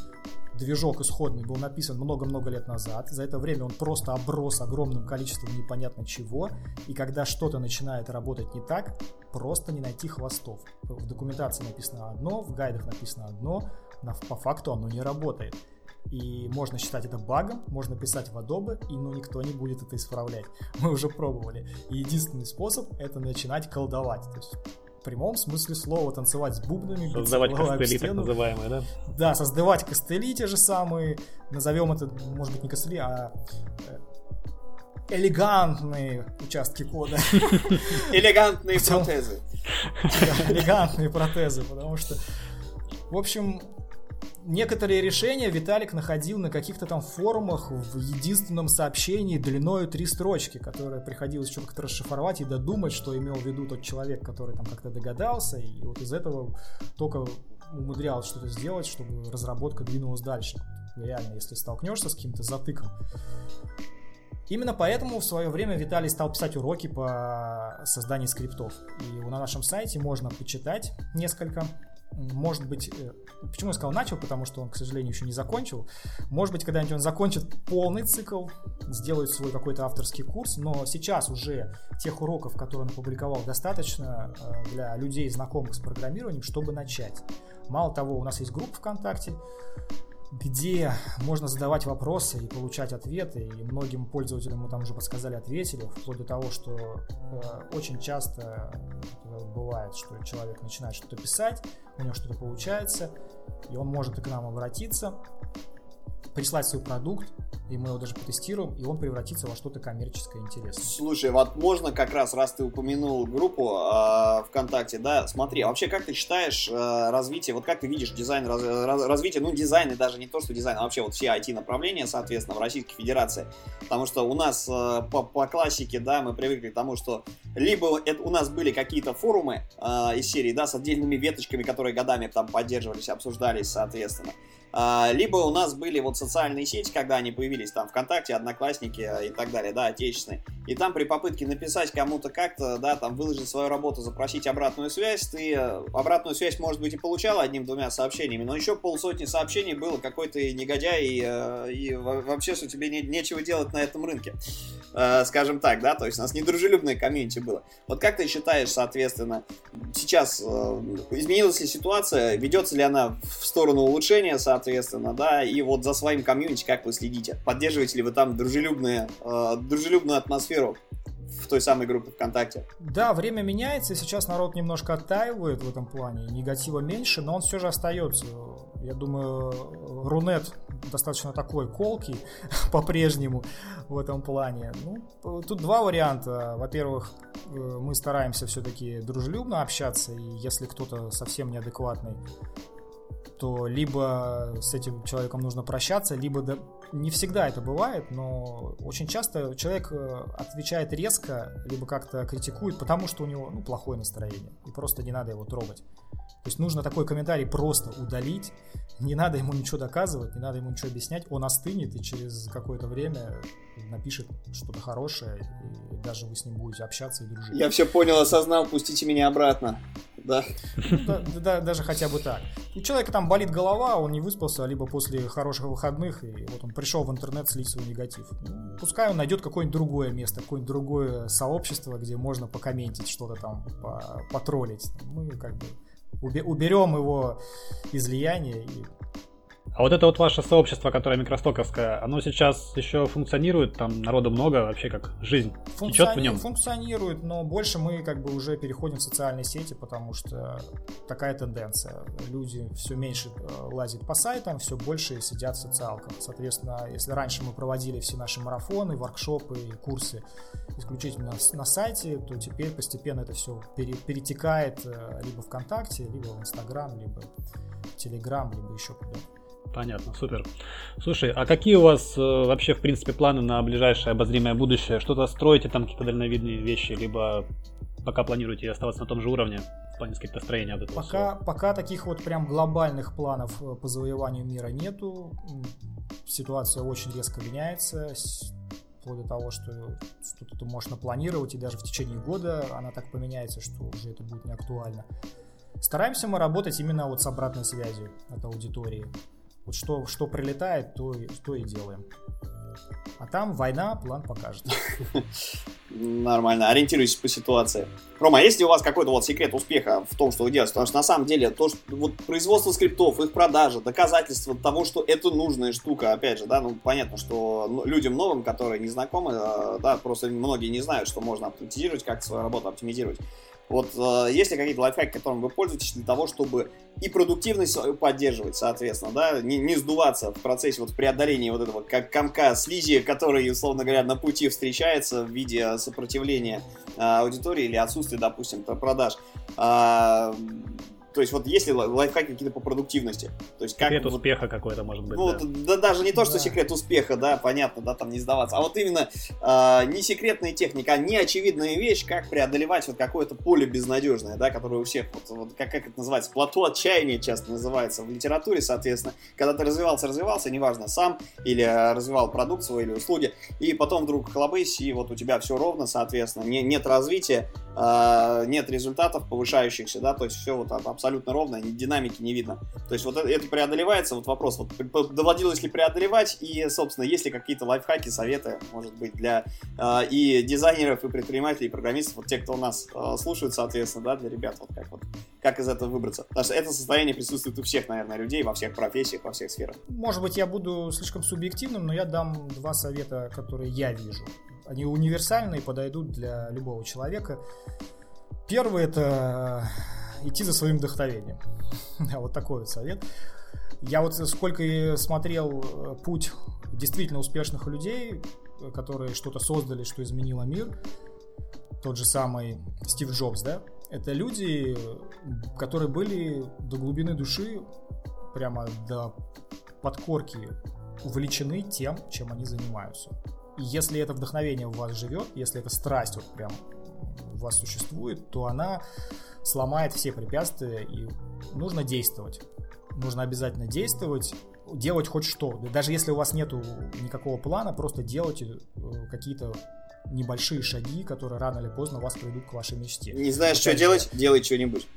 движок исходный был написан много-много лет назад. За это время он просто оброс огромным количеством непонятно чего. И когда что-то начинает работать не так, просто не найти хвостов. В документации написано одно, в гайдах написано одно, но по факту оно не работает. И можно считать это багом, можно писать в Adobe, и ну никто не будет это исправлять. Мы уже пробовали. И единственный способ это начинать колдовать. То есть прямом смысле слова танцевать с бубнами. Создавать костыли, так называемые, да? Да, создавать костыли те же самые, назовем это, может быть, не костыли, а э, элегантные участки кода. Элегантные протезы. Элегантные протезы, потому что, в общем, некоторые решения Виталик находил на каких-то там форумах в единственном сообщении длиною три строчки, которое приходилось еще как-то расшифровать и додумать, что имел в виду тот человек, который там как-то догадался, и вот из этого только умудрялось что-то сделать, чтобы разработка двинулась дальше. Реально, если столкнешься с каким-то затыком. Именно поэтому в свое время Виталий стал писать уроки по созданию скриптов. И на нашем сайте можно почитать несколько может быть, э, почему я сказал начал, потому что он, к сожалению, еще не закончил. Может быть, когда-нибудь он закончит полный цикл, сделает свой какой-то авторский курс, но сейчас уже тех уроков, которые он опубликовал, достаточно э, для людей, знакомых с программированием, чтобы начать. Мало того, у нас есть группа ВКонтакте, где можно задавать вопросы и получать ответы, и многим пользователям мы там уже подсказали, ответили, вплоть до того, что э, очень часто э, бывает, что человек начинает что-то писать, у него что-то получается, и он может и к нам обратиться, прислать свой продукт, и мы его даже потестируем, и он превратится во что-то коммерческое интересное. Слушай, вот можно как раз, раз ты упомянул группу э, ВКонтакте, да, смотри, а вообще как ты считаешь э, развитие, вот как ты видишь дизайн, раз, раз, развитие, ну дизайн и даже не то, что дизайн, а вообще вот все IT-направления, соответственно, в Российской Федерации, потому что у нас э, по, по классике, да, мы привыкли к тому, что либо это, у нас были какие-то форумы э, из серии, да, с отдельными веточками, которые годами там поддерживались, обсуждались, соответственно, а, либо у нас были вот социальные сети, когда они появились, там ВКонтакте, Одноклассники а, и так далее, да, отечественные. И там при попытке написать кому-то как-то, да, там выложить свою работу, запросить обратную связь, ты э, обратную связь, может быть, и получал одним-двумя сообщениями, но еще полсотни сообщений было какой-то негодяй, и, э, и вообще, что тебе не, нечего делать на этом рынке, э, скажем так, да, то есть у нас недружелюбное комьюнити было. Вот как ты считаешь, соответственно, сейчас изменилась ли ситуация, ведется ли она в сторону улучшения, соответственно, да, и вот за своим комьюнити как вы следите? Поддерживаете ли вы там дружелюбные, дружелюбную атмосферу в той самой группе ВКонтакте. Да, время меняется, и сейчас народ немножко оттаивает в этом плане, негатива меньше, но он все же остается. Я думаю, Рунет достаточно такой колкий по-прежнему в этом плане. Ну, тут два варианта. Во-первых, э, мы стараемся все-таки дружелюбно общаться, и если кто-то совсем неадекватный, то либо с этим человеком нужно прощаться, либо да, не всегда это бывает, но очень часто человек э, отвечает резко, либо как-то критикует, потому что у него ну, плохое настроение, и просто не надо его трогать. То есть нужно такой комментарий просто удалить, не надо ему ничего доказывать, не надо ему ничего объяснять, он остынет и через какое-то время напишет что-то хорошее, и даже вы с ним будете общаться и дружить. Я все понял, осознал, пустите меня обратно. Да. да, да. Даже хотя бы так. У человека там болит голова, он не выспался, либо после хороших выходных, и вот он пришел в интернет слить свой негатив. Ну, пускай он найдет какое-нибудь другое место, какое-нибудь другое сообщество, где можно покомментить что-то там, потроллить. Мы как бы уберем его излияние и а вот это вот ваше сообщество, которое микростоковское, оно сейчас еще функционирует, там народу много, вообще как жизнь Функциони... течет в нем? Функционирует, но больше мы как бы уже переходим в социальные сети, потому что такая тенденция. Люди все меньше э, лазят по сайтам, все больше сидят в социалках. Соответственно, если раньше мы проводили все наши марафоны, воркшопы и курсы исключительно на сайте, то теперь постепенно это все перетекает э, либо ВКонтакте, либо в Инстаграм, либо в Телеграм, либо еще куда-то. Понятно, супер. Слушай, а какие у вас э, вообще, в принципе, планы на ближайшее обозримое будущее? Что-то строите там какие-то дальновидные вещи, либо пока планируете оставаться на том же уровне в плане каких-то строения вот этого пока, пока таких вот прям глобальных планов э, по завоеванию мира нету. Ситуация очень резко меняется вплоть до того, что что-то ты можешь напланировать, и даже в течение года она так поменяется, что уже это будет не актуально. Стараемся мы работать именно вот с обратной связью от аудитории. Вот что, что прилетает, то, то и делаем. А там война, план покажет. Нормально, ориентируйтесь по ситуации. Рома, а есть ли у вас какой-то вот секрет успеха в том, что вы делаете? Потому что на самом деле то, что вот производство скриптов, их продажа, доказательство того, что это нужная штука, опять же, да, ну понятно, что людям новым, которые не знакомы, э, да, просто многие не знают, что можно оптимизировать, как свою работу оптимизировать. Вот э, есть ли какие-то лайфхаки, которым вы пользуетесь для того, чтобы и продуктивность свою поддерживать, соответственно, да, не, не сдуваться в процессе вот преодоления вот этого как комка слизи, который, условно говоря, на пути встречается в виде сопротивления э, аудитории или отсутствия, допустим, продаж. Э, то есть вот есть ли лайфхаки какие-то по продуктивности? То есть как секрет успеха какой-то может быть. Ну, да. да даже не то, что да. секрет успеха, да, понятно, да, там не сдаваться. А вот именно э, не секретная техника, а неочевидная вещь, как преодолевать вот какое-то поле безнадежное, да, которое у всех, вот, вот как, как это называется, плато отчаяния часто называется в литературе, соответственно. Когда ты развивался, развивался, неважно, сам или развивал продукт свой или услуги, и потом вдруг хлобысь, и вот у тебя все ровно, соответственно, не, нет развития, э, нет результатов повышающихся, да, то есть все вот абсолютно абсолютно ровно, динамики не видно. То есть вот это преодолевается, вот вопрос, вот доводилось ли преодолевать, и, собственно, есть ли какие-то лайфхаки, советы, может быть, для э, и дизайнеров, и предпринимателей, и программистов, вот те, кто у нас э, слушают, соответственно, да, для ребят, вот как вот, как из этого выбраться. Потому что это состояние присутствует у всех, наверное, людей, во всех профессиях, во всех сферах. Может быть, я буду слишком субъективным, но я дам два совета, которые я вижу. Они универсальные, подойдут для любого человека. Первый это идти за своим вдохновением. вот такой вот совет. Я вот сколько смотрел э, путь действительно успешных людей, которые что-то создали, что изменило мир, тот же самый Стив Джобс, да, это люди, которые были до глубины души, прямо до подкорки увлечены тем, чем они занимаются. И если это вдохновение в вас живет, если эта страсть вот прям у вас существует, то она сломает все препятствия, и нужно действовать. Нужно обязательно действовать, делать хоть что. Даже если у вас нету никакого плана, просто делайте э, какие-то небольшие шаги, которые рано или поздно вас приведут к вашей мечте. Не знаешь, что делать, делай что-нибудь.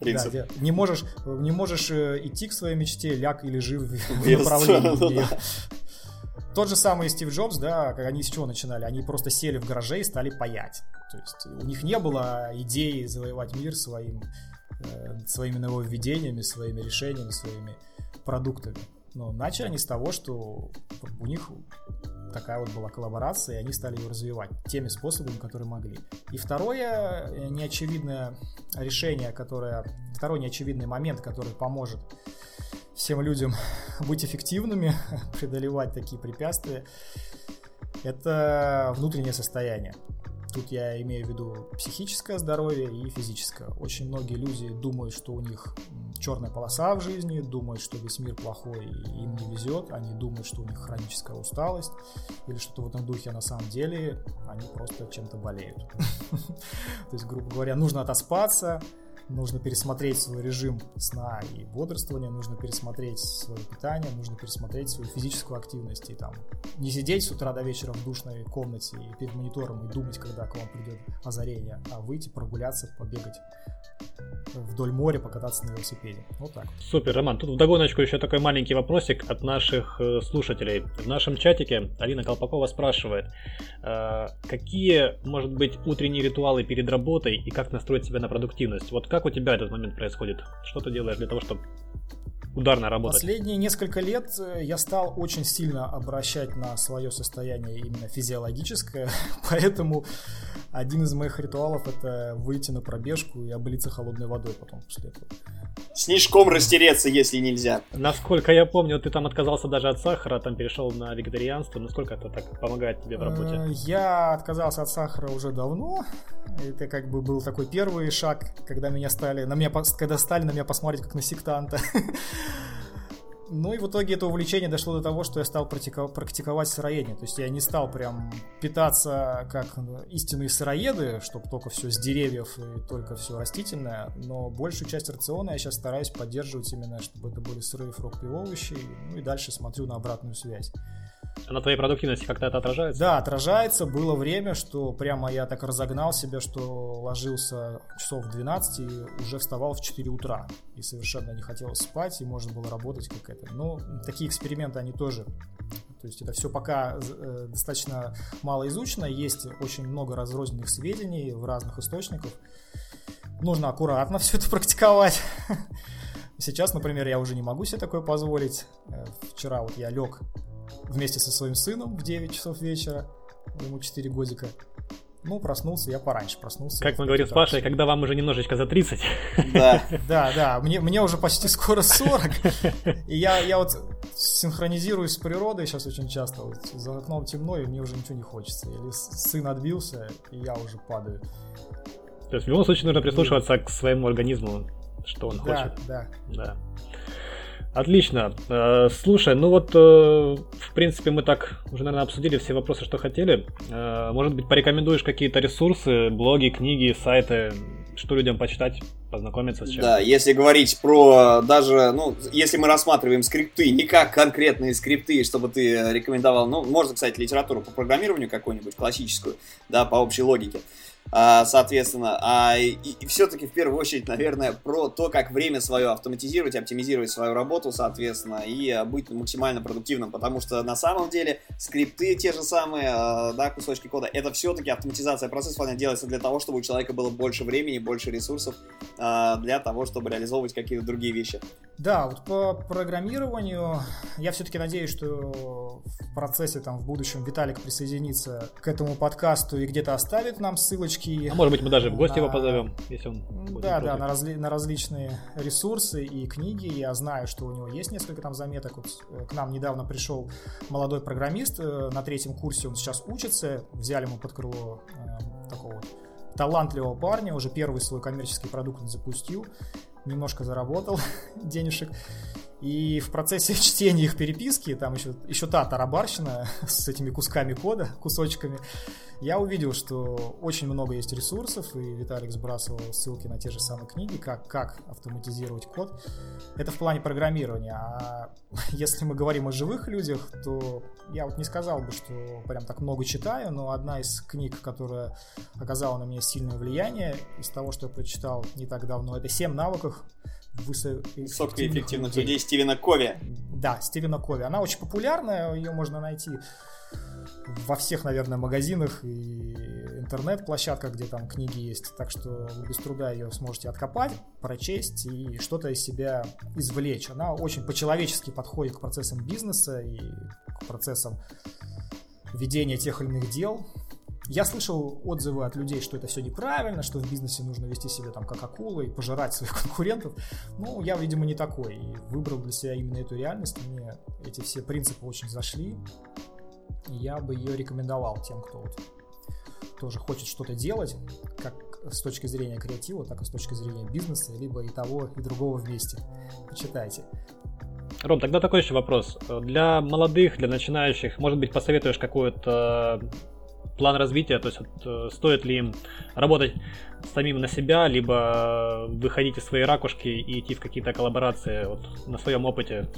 Принцип. Да, не можешь, не можешь э, идти к своей мечте, ляг или жив в направлении. Тот же самый Стив Джобс, да, как они с чего начинали? Они просто сели в гараже и стали паять. То есть у них не было идеи завоевать мир своим, э, своими нововведениями, своими решениями, своими продуктами. Но начали они с того, что у них такая вот была коллаборация, и они стали ее развивать теми способами, которые могли. И второе э, неочевидное решение, которое, второй неочевидный момент, который поможет всем людям быть эффективными, преодолевать такие препятствия, это внутреннее состояние. Тут я имею в виду психическое здоровье и физическое. Очень многие люди думают, что у них черная полоса в жизни, думают, что весь мир плохой и им не везет. Они думают, что у них хроническая усталость или что-то в этом духе, а на самом деле они просто чем-то болеют. То есть, грубо говоря, нужно отоспаться, нужно пересмотреть свой режим сна и бодрствования, нужно пересмотреть свое питание, нужно пересмотреть свою физическую активность и там не сидеть с утра до вечера в душной комнате и перед монитором и думать, когда к вам придет озарение, а выйти прогуляться, побегать вдоль моря, покататься на велосипеде. Вот так. Супер, Роман. Тут вдогоночку еще такой маленький вопросик от наших э, слушателей. В нашем чатике Алина Колпакова спрашивает, э, какие, может быть, утренние ритуалы перед работой и как настроить себя на продуктивность? Вот как у тебя этот момент происходит? Что ты делаешь для того, чтобы ударно работать? Последние несколько лет э, я стал очень сильно обращать на свое состояние именно физиологическое, поэтому один из моих ритуалов это выйти на пробежку и облиться холодной водой потом после этого. Снежком растереться, если нельзя. Насколько я помню, ты там отказался даже от сахара, там перешел на вегетарианство. Насколько это так помогает тебе в работе? Э, я отказался от сахара уже давно. Это как бы был такой первый шаг, когда меня стали, на меня, когда стали на меня посмотреть как на сектанта. Ну и в итоге это увлечение дошло до того, что я стал практиковать сыроедение. То есть я не стал прям питаться как истинные сыроеды, чтобы только все с деревьев и только все растительное, но большую часть рациона я сейчас стараюсь поддерживать именно, чтобы это были сырые фрукты и овощи, ну и дальше смотрю на обратную связь. На твоей продуктивности как-то это отражается? Да, отражается. Было время, что прямо я так разогнал себя, что ложился часов в 12 и уже вставал в 4 утра. И совершенно не хотелось спать, и можно было работать как это. Но такие эксперименты, они тоже то есть это все пока э, достаточно мало изучено, есть очень много разрозненных сведений в разных источниках. Нужно аккуратно все это практиковать. Сейчас, например, я уже не могу себе такое позволить. Э, вчера вот я лег вместе со своим сыном в 9 часов вечера, ему 4 годика. Ну, проснулся я пораньше, проснулся. Как мы говорим с Пашей, когда вам уже немножечко за 30. Да, да, да, мне, мне уже почти скоро 40. И я, я вот синхронизируюсь с природой сейчас очень часто. Вот за окном темно, и мне уже ничего не хочется. Или сын отбился, и я уже падаю. То есть в любом случае нужно прислушиваться к своему организму, что он да, хочет. Да, да. Отлично. Э, слушай, ну вот, э, в принципе, мы так уже, наверное, обсудили все вопросы, что хотели. Э, может быть, порекомендуешь какие-то ресурсы, блоги, книги, сайты, что людям почитать, познакомиться с чем? Да, если говорить про даже, ну, если мы рассматриваем скрипты, не как конкретные скрипты, чтобы ты рекомендовал, ну, можно, кстати, литературу по программированию какую-нибудь классическую, да, по общей логике. А, соответственно, а, и, и все-таки в первую очередь, наверное, про то, как время свое автоматизировать, оптимизировать свою работу, соответственно, и а, быть максимально продуктивным, потому что на самом деле скрипты те же самые, а, да, кусочки кода, это все-таки автоматизация процессов, она делается для того, чтобы у человека было больше времени, больше ресурсов для того, чтобы реализовывать какие-то другие вещи. Да, вот по программированию я все-таки надеюсь, что в процессе там в будущем Виталик присоединится к этому подкасту и где-то оставит нам ссылочки. А может быть мы даже в гости на... его позовем, если он Да, да, на, разли... на различные ресурсы и книги. Я знаю, что у него есть несколько там заметок. Вот э, к нам недавно пришел молодой программист э, на третьем курсе, он сейчас учится. Взяли ему под крыло э, такого вот талантливого парня, уже первый свой коммерческий продукт он запустил немножко заработал денежек. И в процессе чтения их переписки, там еще, еще та тарабарщина с этими кусками кода, кусочками, я увидел, что очень много есть ресурсов, и Виталик сбрасывал ссылки на те же самые книги, как, как автоматизировать код. Это в плане программирования. А если мы говорим о живых людях, то я вот не сказал бы, что прям так много читаю, но одна из книг, которая оказала на меня сильное влияние из того, что я прочитал не так давно, это «Семь навыков высокоэффективных людей Стивена Кови. Да, Стивена Кови. Она очень популярная, ее можно найти во всех, наверное, магазинах и интернет-площадках, где там книги есть. Так что вы без труда ее сможете откопать, прочесть и что-то из себя извлечь. Она очень по-человечески подходит к процессам бизнеса и к процессам ведения тех или иных дел. Я слышал отзывы от людей, что это все неправильно, что в бизнесе нужно вести себя там как акула и пожирать своих конкурентов. Ну, я, видимо, не такой. И выбрал для себя именно эту реальность. Мне эти все принципы очень зашли. И я бы ее рекомендовал тем, кто вот тоже хочет что-то делать, как с точки зрения креатива, так и с точки зрения бизнеса, либо и того, и другого вместе. Почитайте. Ром, тогда такой еще вопрос. Для молодых, для начинающих, может быть, посоветуешь какой-то план развития, то есть вот, э, стоит ли им работать самим на себя, либо выходить из своей ракушки и идти в какие-то коллаборации вот, на своем опыте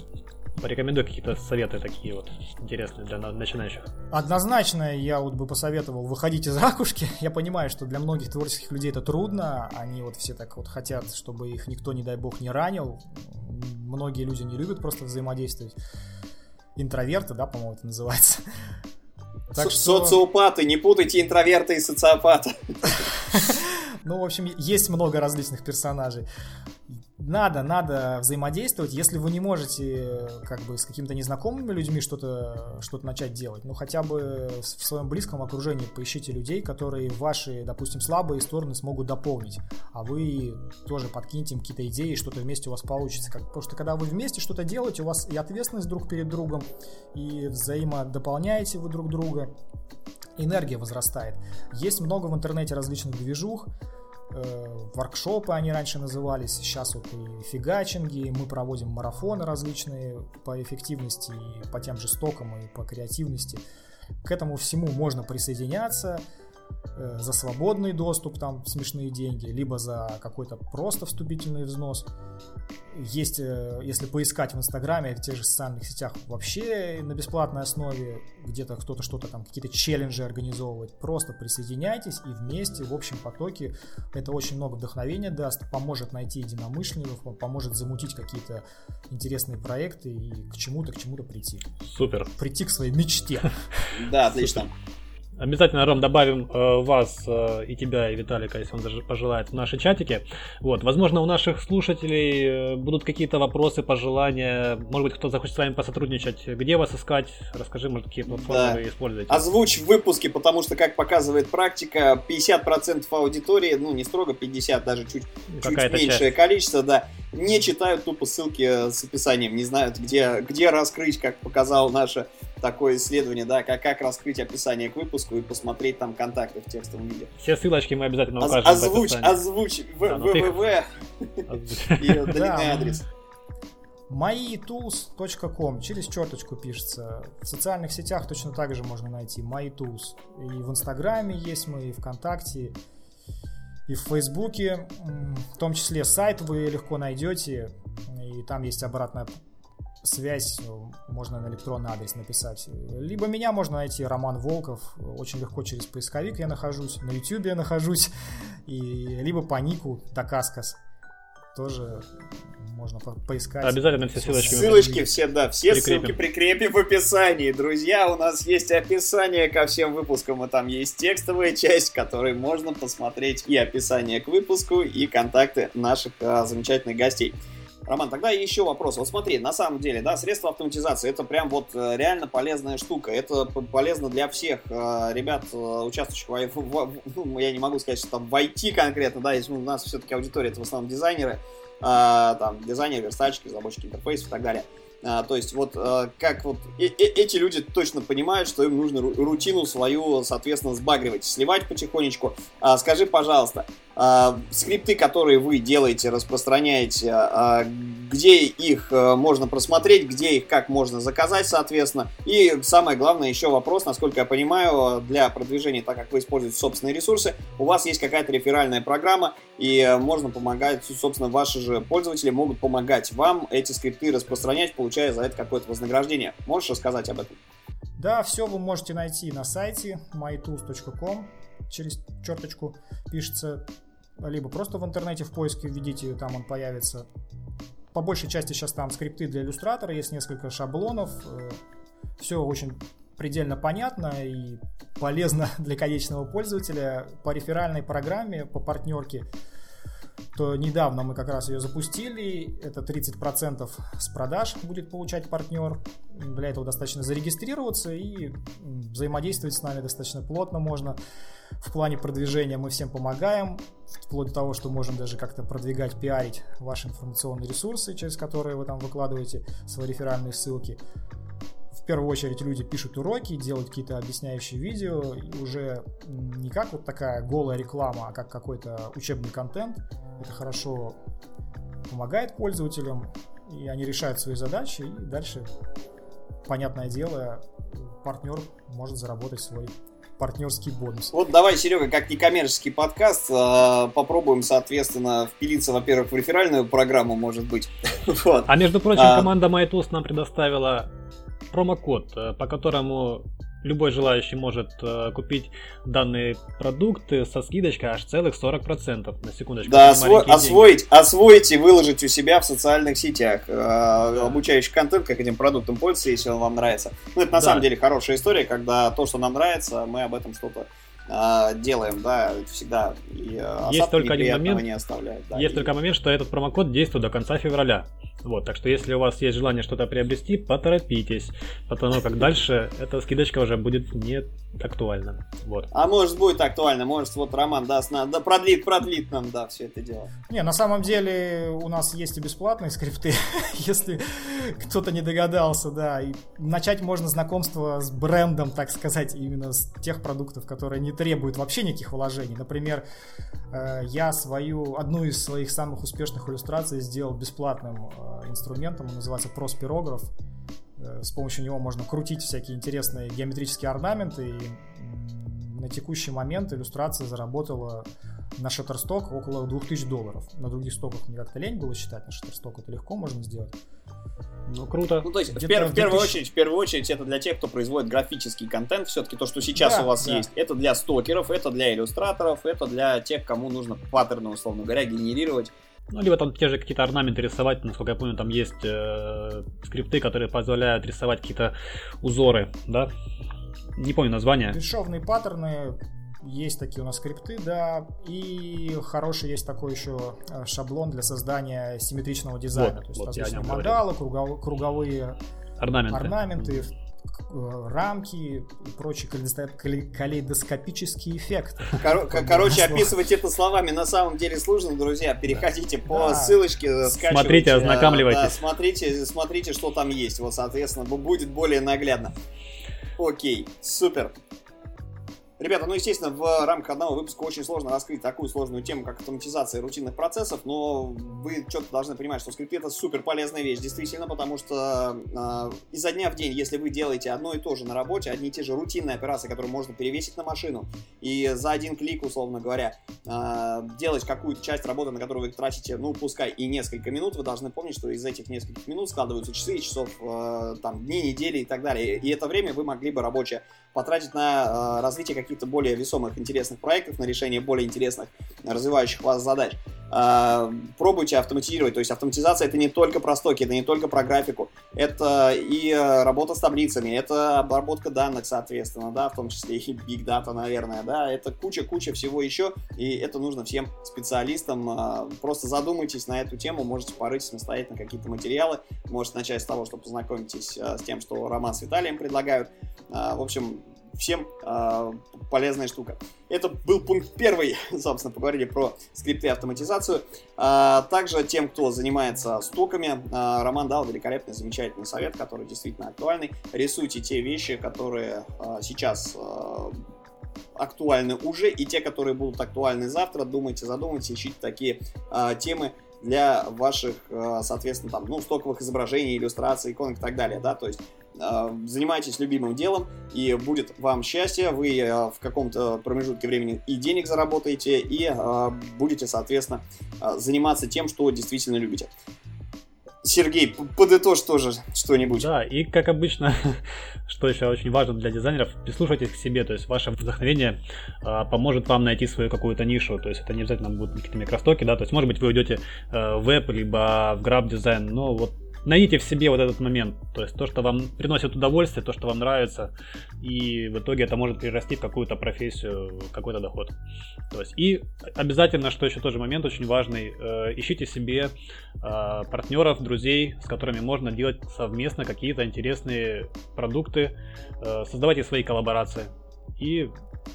Порекомендуй какие-то советы такие вот интересные для начинающих. Однозначно я вот бы посоветовал выходить из ракушки. Я понимаю, что для многих творческих людей это трудно. Они вот все так вот хотят, чтобы их никто, не дай бог, не ранил. Многие люди не любят просто взаимодействовать. Интроверты, да, по-моему, это называется. Так что... Социопаты, не путайте интроверта и социопата. Ну, в общем, есть много различных персонажей надо, надо взаимодействовать. Если вы не можете как бы с какими-то незнакомыми людьми что-то что начать делать, ну хотя бы в своем близком окружении поищите людей, которые ваши, допустим, слабые стороны смогут дополнить, а вы тоже подкиньте им какие-то идеи, что-то вместе у вас получится. Как, потому что когда вы вместе что-то делаете, у вас и ответственность друг перед другом, и взаимодополняете вы друг друга, энергия возрастает. Есть много в интернете различных движух, Э, воркшопы они раньше назывались, сейчас вот и фигачинги, мы проводим марафоны различные по эффективности, и по тем же стокам, и по креативности. К этому всему можно присоединяться э, за свободный доступ, там смешные деньги, либо за какой-то просто вступительный взнос. Есть, э, если поискать в Инстаграме, в тех же социальных сетях вообще на бесплатной основе, где-то кто-то что-то там, какие-то челленджи организовывает, просто присоединяйтесь и вместе в общем потоке это очень много вдохновения даст, поможет найти единомышленников, поможет замутить какие-то интересные проекты и к чему-то, к чему-то прийти. Супер. Прийти к своей мечте. Да, отлично. Обязательно, Ром, добавим э, вас э, и тебя, и Виталика, если он даже пожелает, в наши чатики. Вот, возможно, у наших слушателей э, будут какие-то вопросы, пожелания. Может быть, кто захочет с вами посотрудничать. Где вас искать? Расскажи, может, какие платформы да. вы используете. Озвучь в выпуске, потому что, как показывает практика, 50% аудитории, ну, не строго 50, даже чуть, чуть меньшее часть. количество, да, не читают тупо ссылки с описанием, не знают, где, где раскрыть, как показало наше такое исследование, да, как, как раскрыть описание к выпуску и посмотреть там контакты в текстовом виде. Все ссылочки мы обязательно укажем Озвучь, озвучь, www и длинный адрес mytools.com через черточку пишется. В социальных сетях точно так же можно найти mytools. И в Инстаграме есть мы, и ВКонтакте, и в Фейсбуке. В том числе сайт вы легко найдете, и там есть обратная связь, можно на электронный адрес написать. Либо меня можно найти, Роман Волков, очень легко через поисковик я нахожусь, на YouTube я нахожусь, и либо по нику Дакаскас тоже можно по поискать. Обязательно все ссылочки. Ссылочки все, да, все прикрепим. ссылки прикрепим в описании. Друзья, у нас есть описание ко всем выпускам, и там есть текстовая часть, которой можно посмотреть и описание к выпуску, и контакты наших а, замечательных гостей. Роман, тогда еще вопрос. Вот смотри, на самом деле, да, средства автоматизации это прям вот э, реально полезная штука. Это полезно для всех э, ребят, э, участвующих в, в, ну, я не могу сказать, что там в IT конкретно, да, если у нас все-таки аудитория это в основном дизайнеры, там дизайнеры, верстальщики, разработчики интерфейсов и так далее. А, то есть вот а, как вот э -э эти люди точно понимают, что им нужно рутину свою, соответственно, сбагривать, сливать потихонечку. А, скажи, пожалуйста, а, скрипты, которые вы делаете, распространяете, а, где их а, можно просмотреть, где их как можно заказать, соответственно. И самое главное еще вопрос, насколько я понимаю, для продвижения, так как вы используете собственные ресурсы, у вас есть какая-то реферальная программа, и можно помогать, собственно, ваши же пользователи могут помогать вам эти скрипты распространять, получая за это какое-то вознаграждение. Можешь рассказать об этом? Да, все вы можете найти на сайте mytools.com через черточку пишется, либо просто в интернете в поиске введите, там он появится. По большей части сейчас там скрипты для иллюстратора, есть несколько шаблонов, э, все очень предельно понятно и полезно для конечного пользователя. По реферальной программе, по партнерке то недавно мы как раз ее запустили. Это 30% с продаж будет получать партнер. Для этого достаточно зарегистрироваться и взаимодействовать с нами достаточно плотно можно. В плане продвижения мы всем помогаем, вплоть до того, что можем даже как-то продвигать, пиарить ваши информационные ресурсы, через которые вы там выкладываете свои реферальные ссылки. В первую очередь люди пишут уроки, делают какие-то объясняющие видео, и уже не как вот такая голая реклама, а как какой-то учебный контент. Это хорошо помогает пользователям, и они решают свои задачи, и дальше, понятное дело, партнер может заработать свой партнерский бонус. Вот давай, Серега, как некоммерческий подкаст, а, попробуем, соответственно, впилиться, во-первых, в реферальную программу, может быть. вот. А между прочим, а... команда MyTools нам предоставила промокод, э, по которому любой желающий может э, купить данные продукты со скидочкой аж целых 40%. На секундочку. Да, осво- освоить, освоить и выложить у себя в социальных сетях э, да. обучающий контент, как этим продуктом пользоваться, если он вам нравится. Ну, это на да. самом деле хорошая история, когда то, что нам нравится, мы об этом что-то э, делаем, да, всегда. И, э, есть только один момент, не оставляют. Да, есть и... только момент, что этот промокод действует до конца февраля. Вот, так что если у вас есть желание что-то приобрести, поторопитесь, потому как дальше эта скидочка уже будет не актуальна. Вот. А может будет актуально, может вот Роман даст на, да продлит, продлит нам, да, все это дело. Не, на самом деле у нас есть и бесплатные скрипты, если кто-то не догадался, да, и начать можно знакомство с брендом, так сказать, именно с тех продуктов, которые не требуют вообще никаких вложений. Например, э, я свою, одну из своих самых успешных иллюстраций сделал бесплатным э, инструментом, он называется проспирограф. Э, с помощью него можно крутить всякие интересные геометрические орнаменты. И на текущий момент иллюстрация заработала на Shutterstock около 2000 долларов. На других стоках мне как-то лень было считать, на Shutterstock это легко можно сделать. Ну, круто. Ну, то есть, в, пер- в, первую очередь, в первую очередь, это для тех, кто производит графический контент. Все-таки то, что сейчас да, у вас да. есть, это для стокеров, это для иллюстраторов, это для тех, кому нужно паттерны, условно говоря, генерировать ну, либо там те же какие-то орнаменты рисовать, насколько я помню, там есть э, скрипты, которые позволяют рисовать какие-то узоры, да? Не помню название. Бесшовные паттерны, есть такие у нас скрипты, да, и хороший есть такой еще э, шаблон для создания симметричного дизайна. Вот, То есть вот различные мандалы, кругов, круговые орнаменты, орнаменты рамки и прочие калейдоскопические эффекты. Кор- короче, описывать это словами на самом деле сложно, друзья. Переходите да. по да. ссылочке, э, Смотрите, э, ознакомливайтесь. Да, смотрите, смотрите, что там есть. Вот, соответственно, будет более наглядно. Окей, супер. Ребята, ну, естественно, в рамках одного выпуска очень сложно раскрыть такую сложную тему, как автоматизация рутинных процессов, но вы четко должны понимать, что скрипты это супер полезная вещь, действительно, потому что э, изо дня в день, если вы делаете одно и то же на работе, одни и те же рутинные операции, которые можно перевесить на машину, и за один клик, условно говоря, э, делать какую-то часть работы, на которую вы тратите, ну, пускай и несколько минут, вы должны помнить, что из этих нескольких минут складываются часы, часов, э, там, дни, недели и так далее. И это время вы могли бы рабочее потратить на э, развитие каких-то более весомых, интересных проектов, на решение более интересных, развивающих вас задач. Э, пробуйте автоматизировать. То есть автоматизация это не только про стоки, это не только про графику. Это и э, работа с таблицами, это обработка данных, соответственно, да, в том числе и big data, наверное, да. Это куча-куча всего еще, и это нужно всем специалистам. Э, просто задумайтесь на эту тему, можете порыть самостоятельно какие-то материалы. Можете начать с того, что познакомитесь с тем, что Роман с Виталием предлагают. В общем, всем э, полезная штука. Это был пункт первый, собственно, поговорили про скрипты и автоматизацию. А, также тем, кто занимается стоками, а, Роман дал великолепный, замечательный совет, который действительно актуальный. Рисуйте те вещи, которые а, сейчас а, актуальны уже, и те, которые будут актуальны завтра. Думайте, задумайте, ищите такие а, темы, для ваших, соответственно, там, ну, стоковых изображений, иллюстраций, иконок и так далее, да, то есть Э, занимайтесь любимым делом, и будет вам счастье, вы э, в каком-то промежутке времени и денег заработаете, и э, будете, соответственно, заниматься тем, что действительно любите. Сергей, подытожь тоже что-нибудь. Да, и как обычно, что еще очень важно для дизайнеров, прислушайтесь к себе, то есть ваше вдохновение э, поможет вам найти свою какую-то нишу, то есть это не обязательно будут какие-то микростоки, да, то есть может быть вы уйдете э, в веб, либо в граф дизайн, но вот найдите в себе вот этот момент, то есть то, что вам приносит удовольствие, то, что вам нравится, и в итоге это может перерасти в какую-то профессию, какой-то доход. То есть и обязательно, что еще тоже момент очень важный, э, ищите себе э, партнеров, друзей, с которыми можно делать совместно какие-то интересные продукты, э, создавайте свои коллаборации и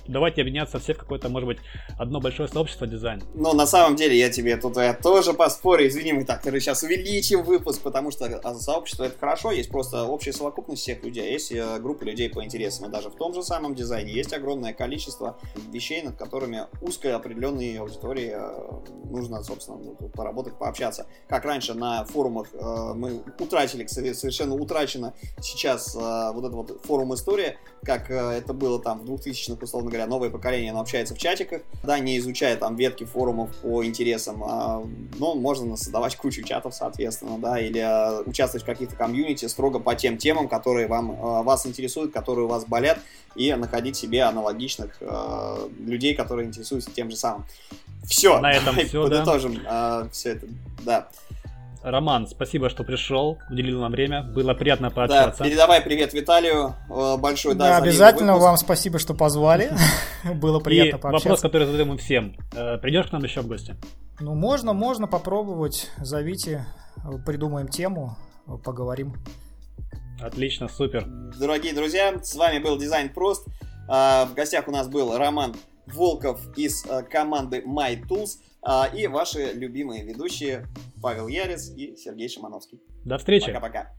давайте объединяться все в какое-то, может быть, одно большое сообщество дизайн. Ну, на самом деле, я тебе тут я тоже поспорю, извини, мы так сейчас увеличим выпуск, потому что а, сообщество это хорошо, есть просто общая совокупность всех людей, а есть э, группа людей по интересам, и даже в том же самом дизайне есть огромное количество вещей, над которыми узкой определенной аудитории э, нужно, собственно, ну, поработать, пообщаться. Как раньше на форумах э, мы утратили, совершенно утрачено сейчас вот этот вот форум история, как это было там в 2000-х, условно говоря, новое поколение, оно общается в чатиках, да, не изучая там ветки форумов по интересам, а, но можно создавать кучу чатов, соответственно, да, или а, участвовать в каких-то комьюнити строго по тем темам, которые вам, а, вас интересуют, которые у вас болят, и находить себе аналогичных а, людей, которые интересуются тем же самым. Все, на этом все, подытожим да? а, все это, да. Роман, спасибо, что пришел, уделил нам время. Было приятно пообщаться. Да, передавай привет Виталию. Э, большой да, да обязательно вам спасибо, что позвали. Было приятно пообщаться. вопрос, который задаем мы всем. Э, Придешь к нам еще в гости? Ну, можно, можно попробовать. Зовите, придумаем тему, поговорим. Отлично, супер. Дорогие друзья, с вами был Дизайн Прост. А, в гостях у нас был Роман Волков из э, команды My Tools. И ваши любимые ведущие Павел Ярец и Сергей Шимановский. До встречи. Пока-пока.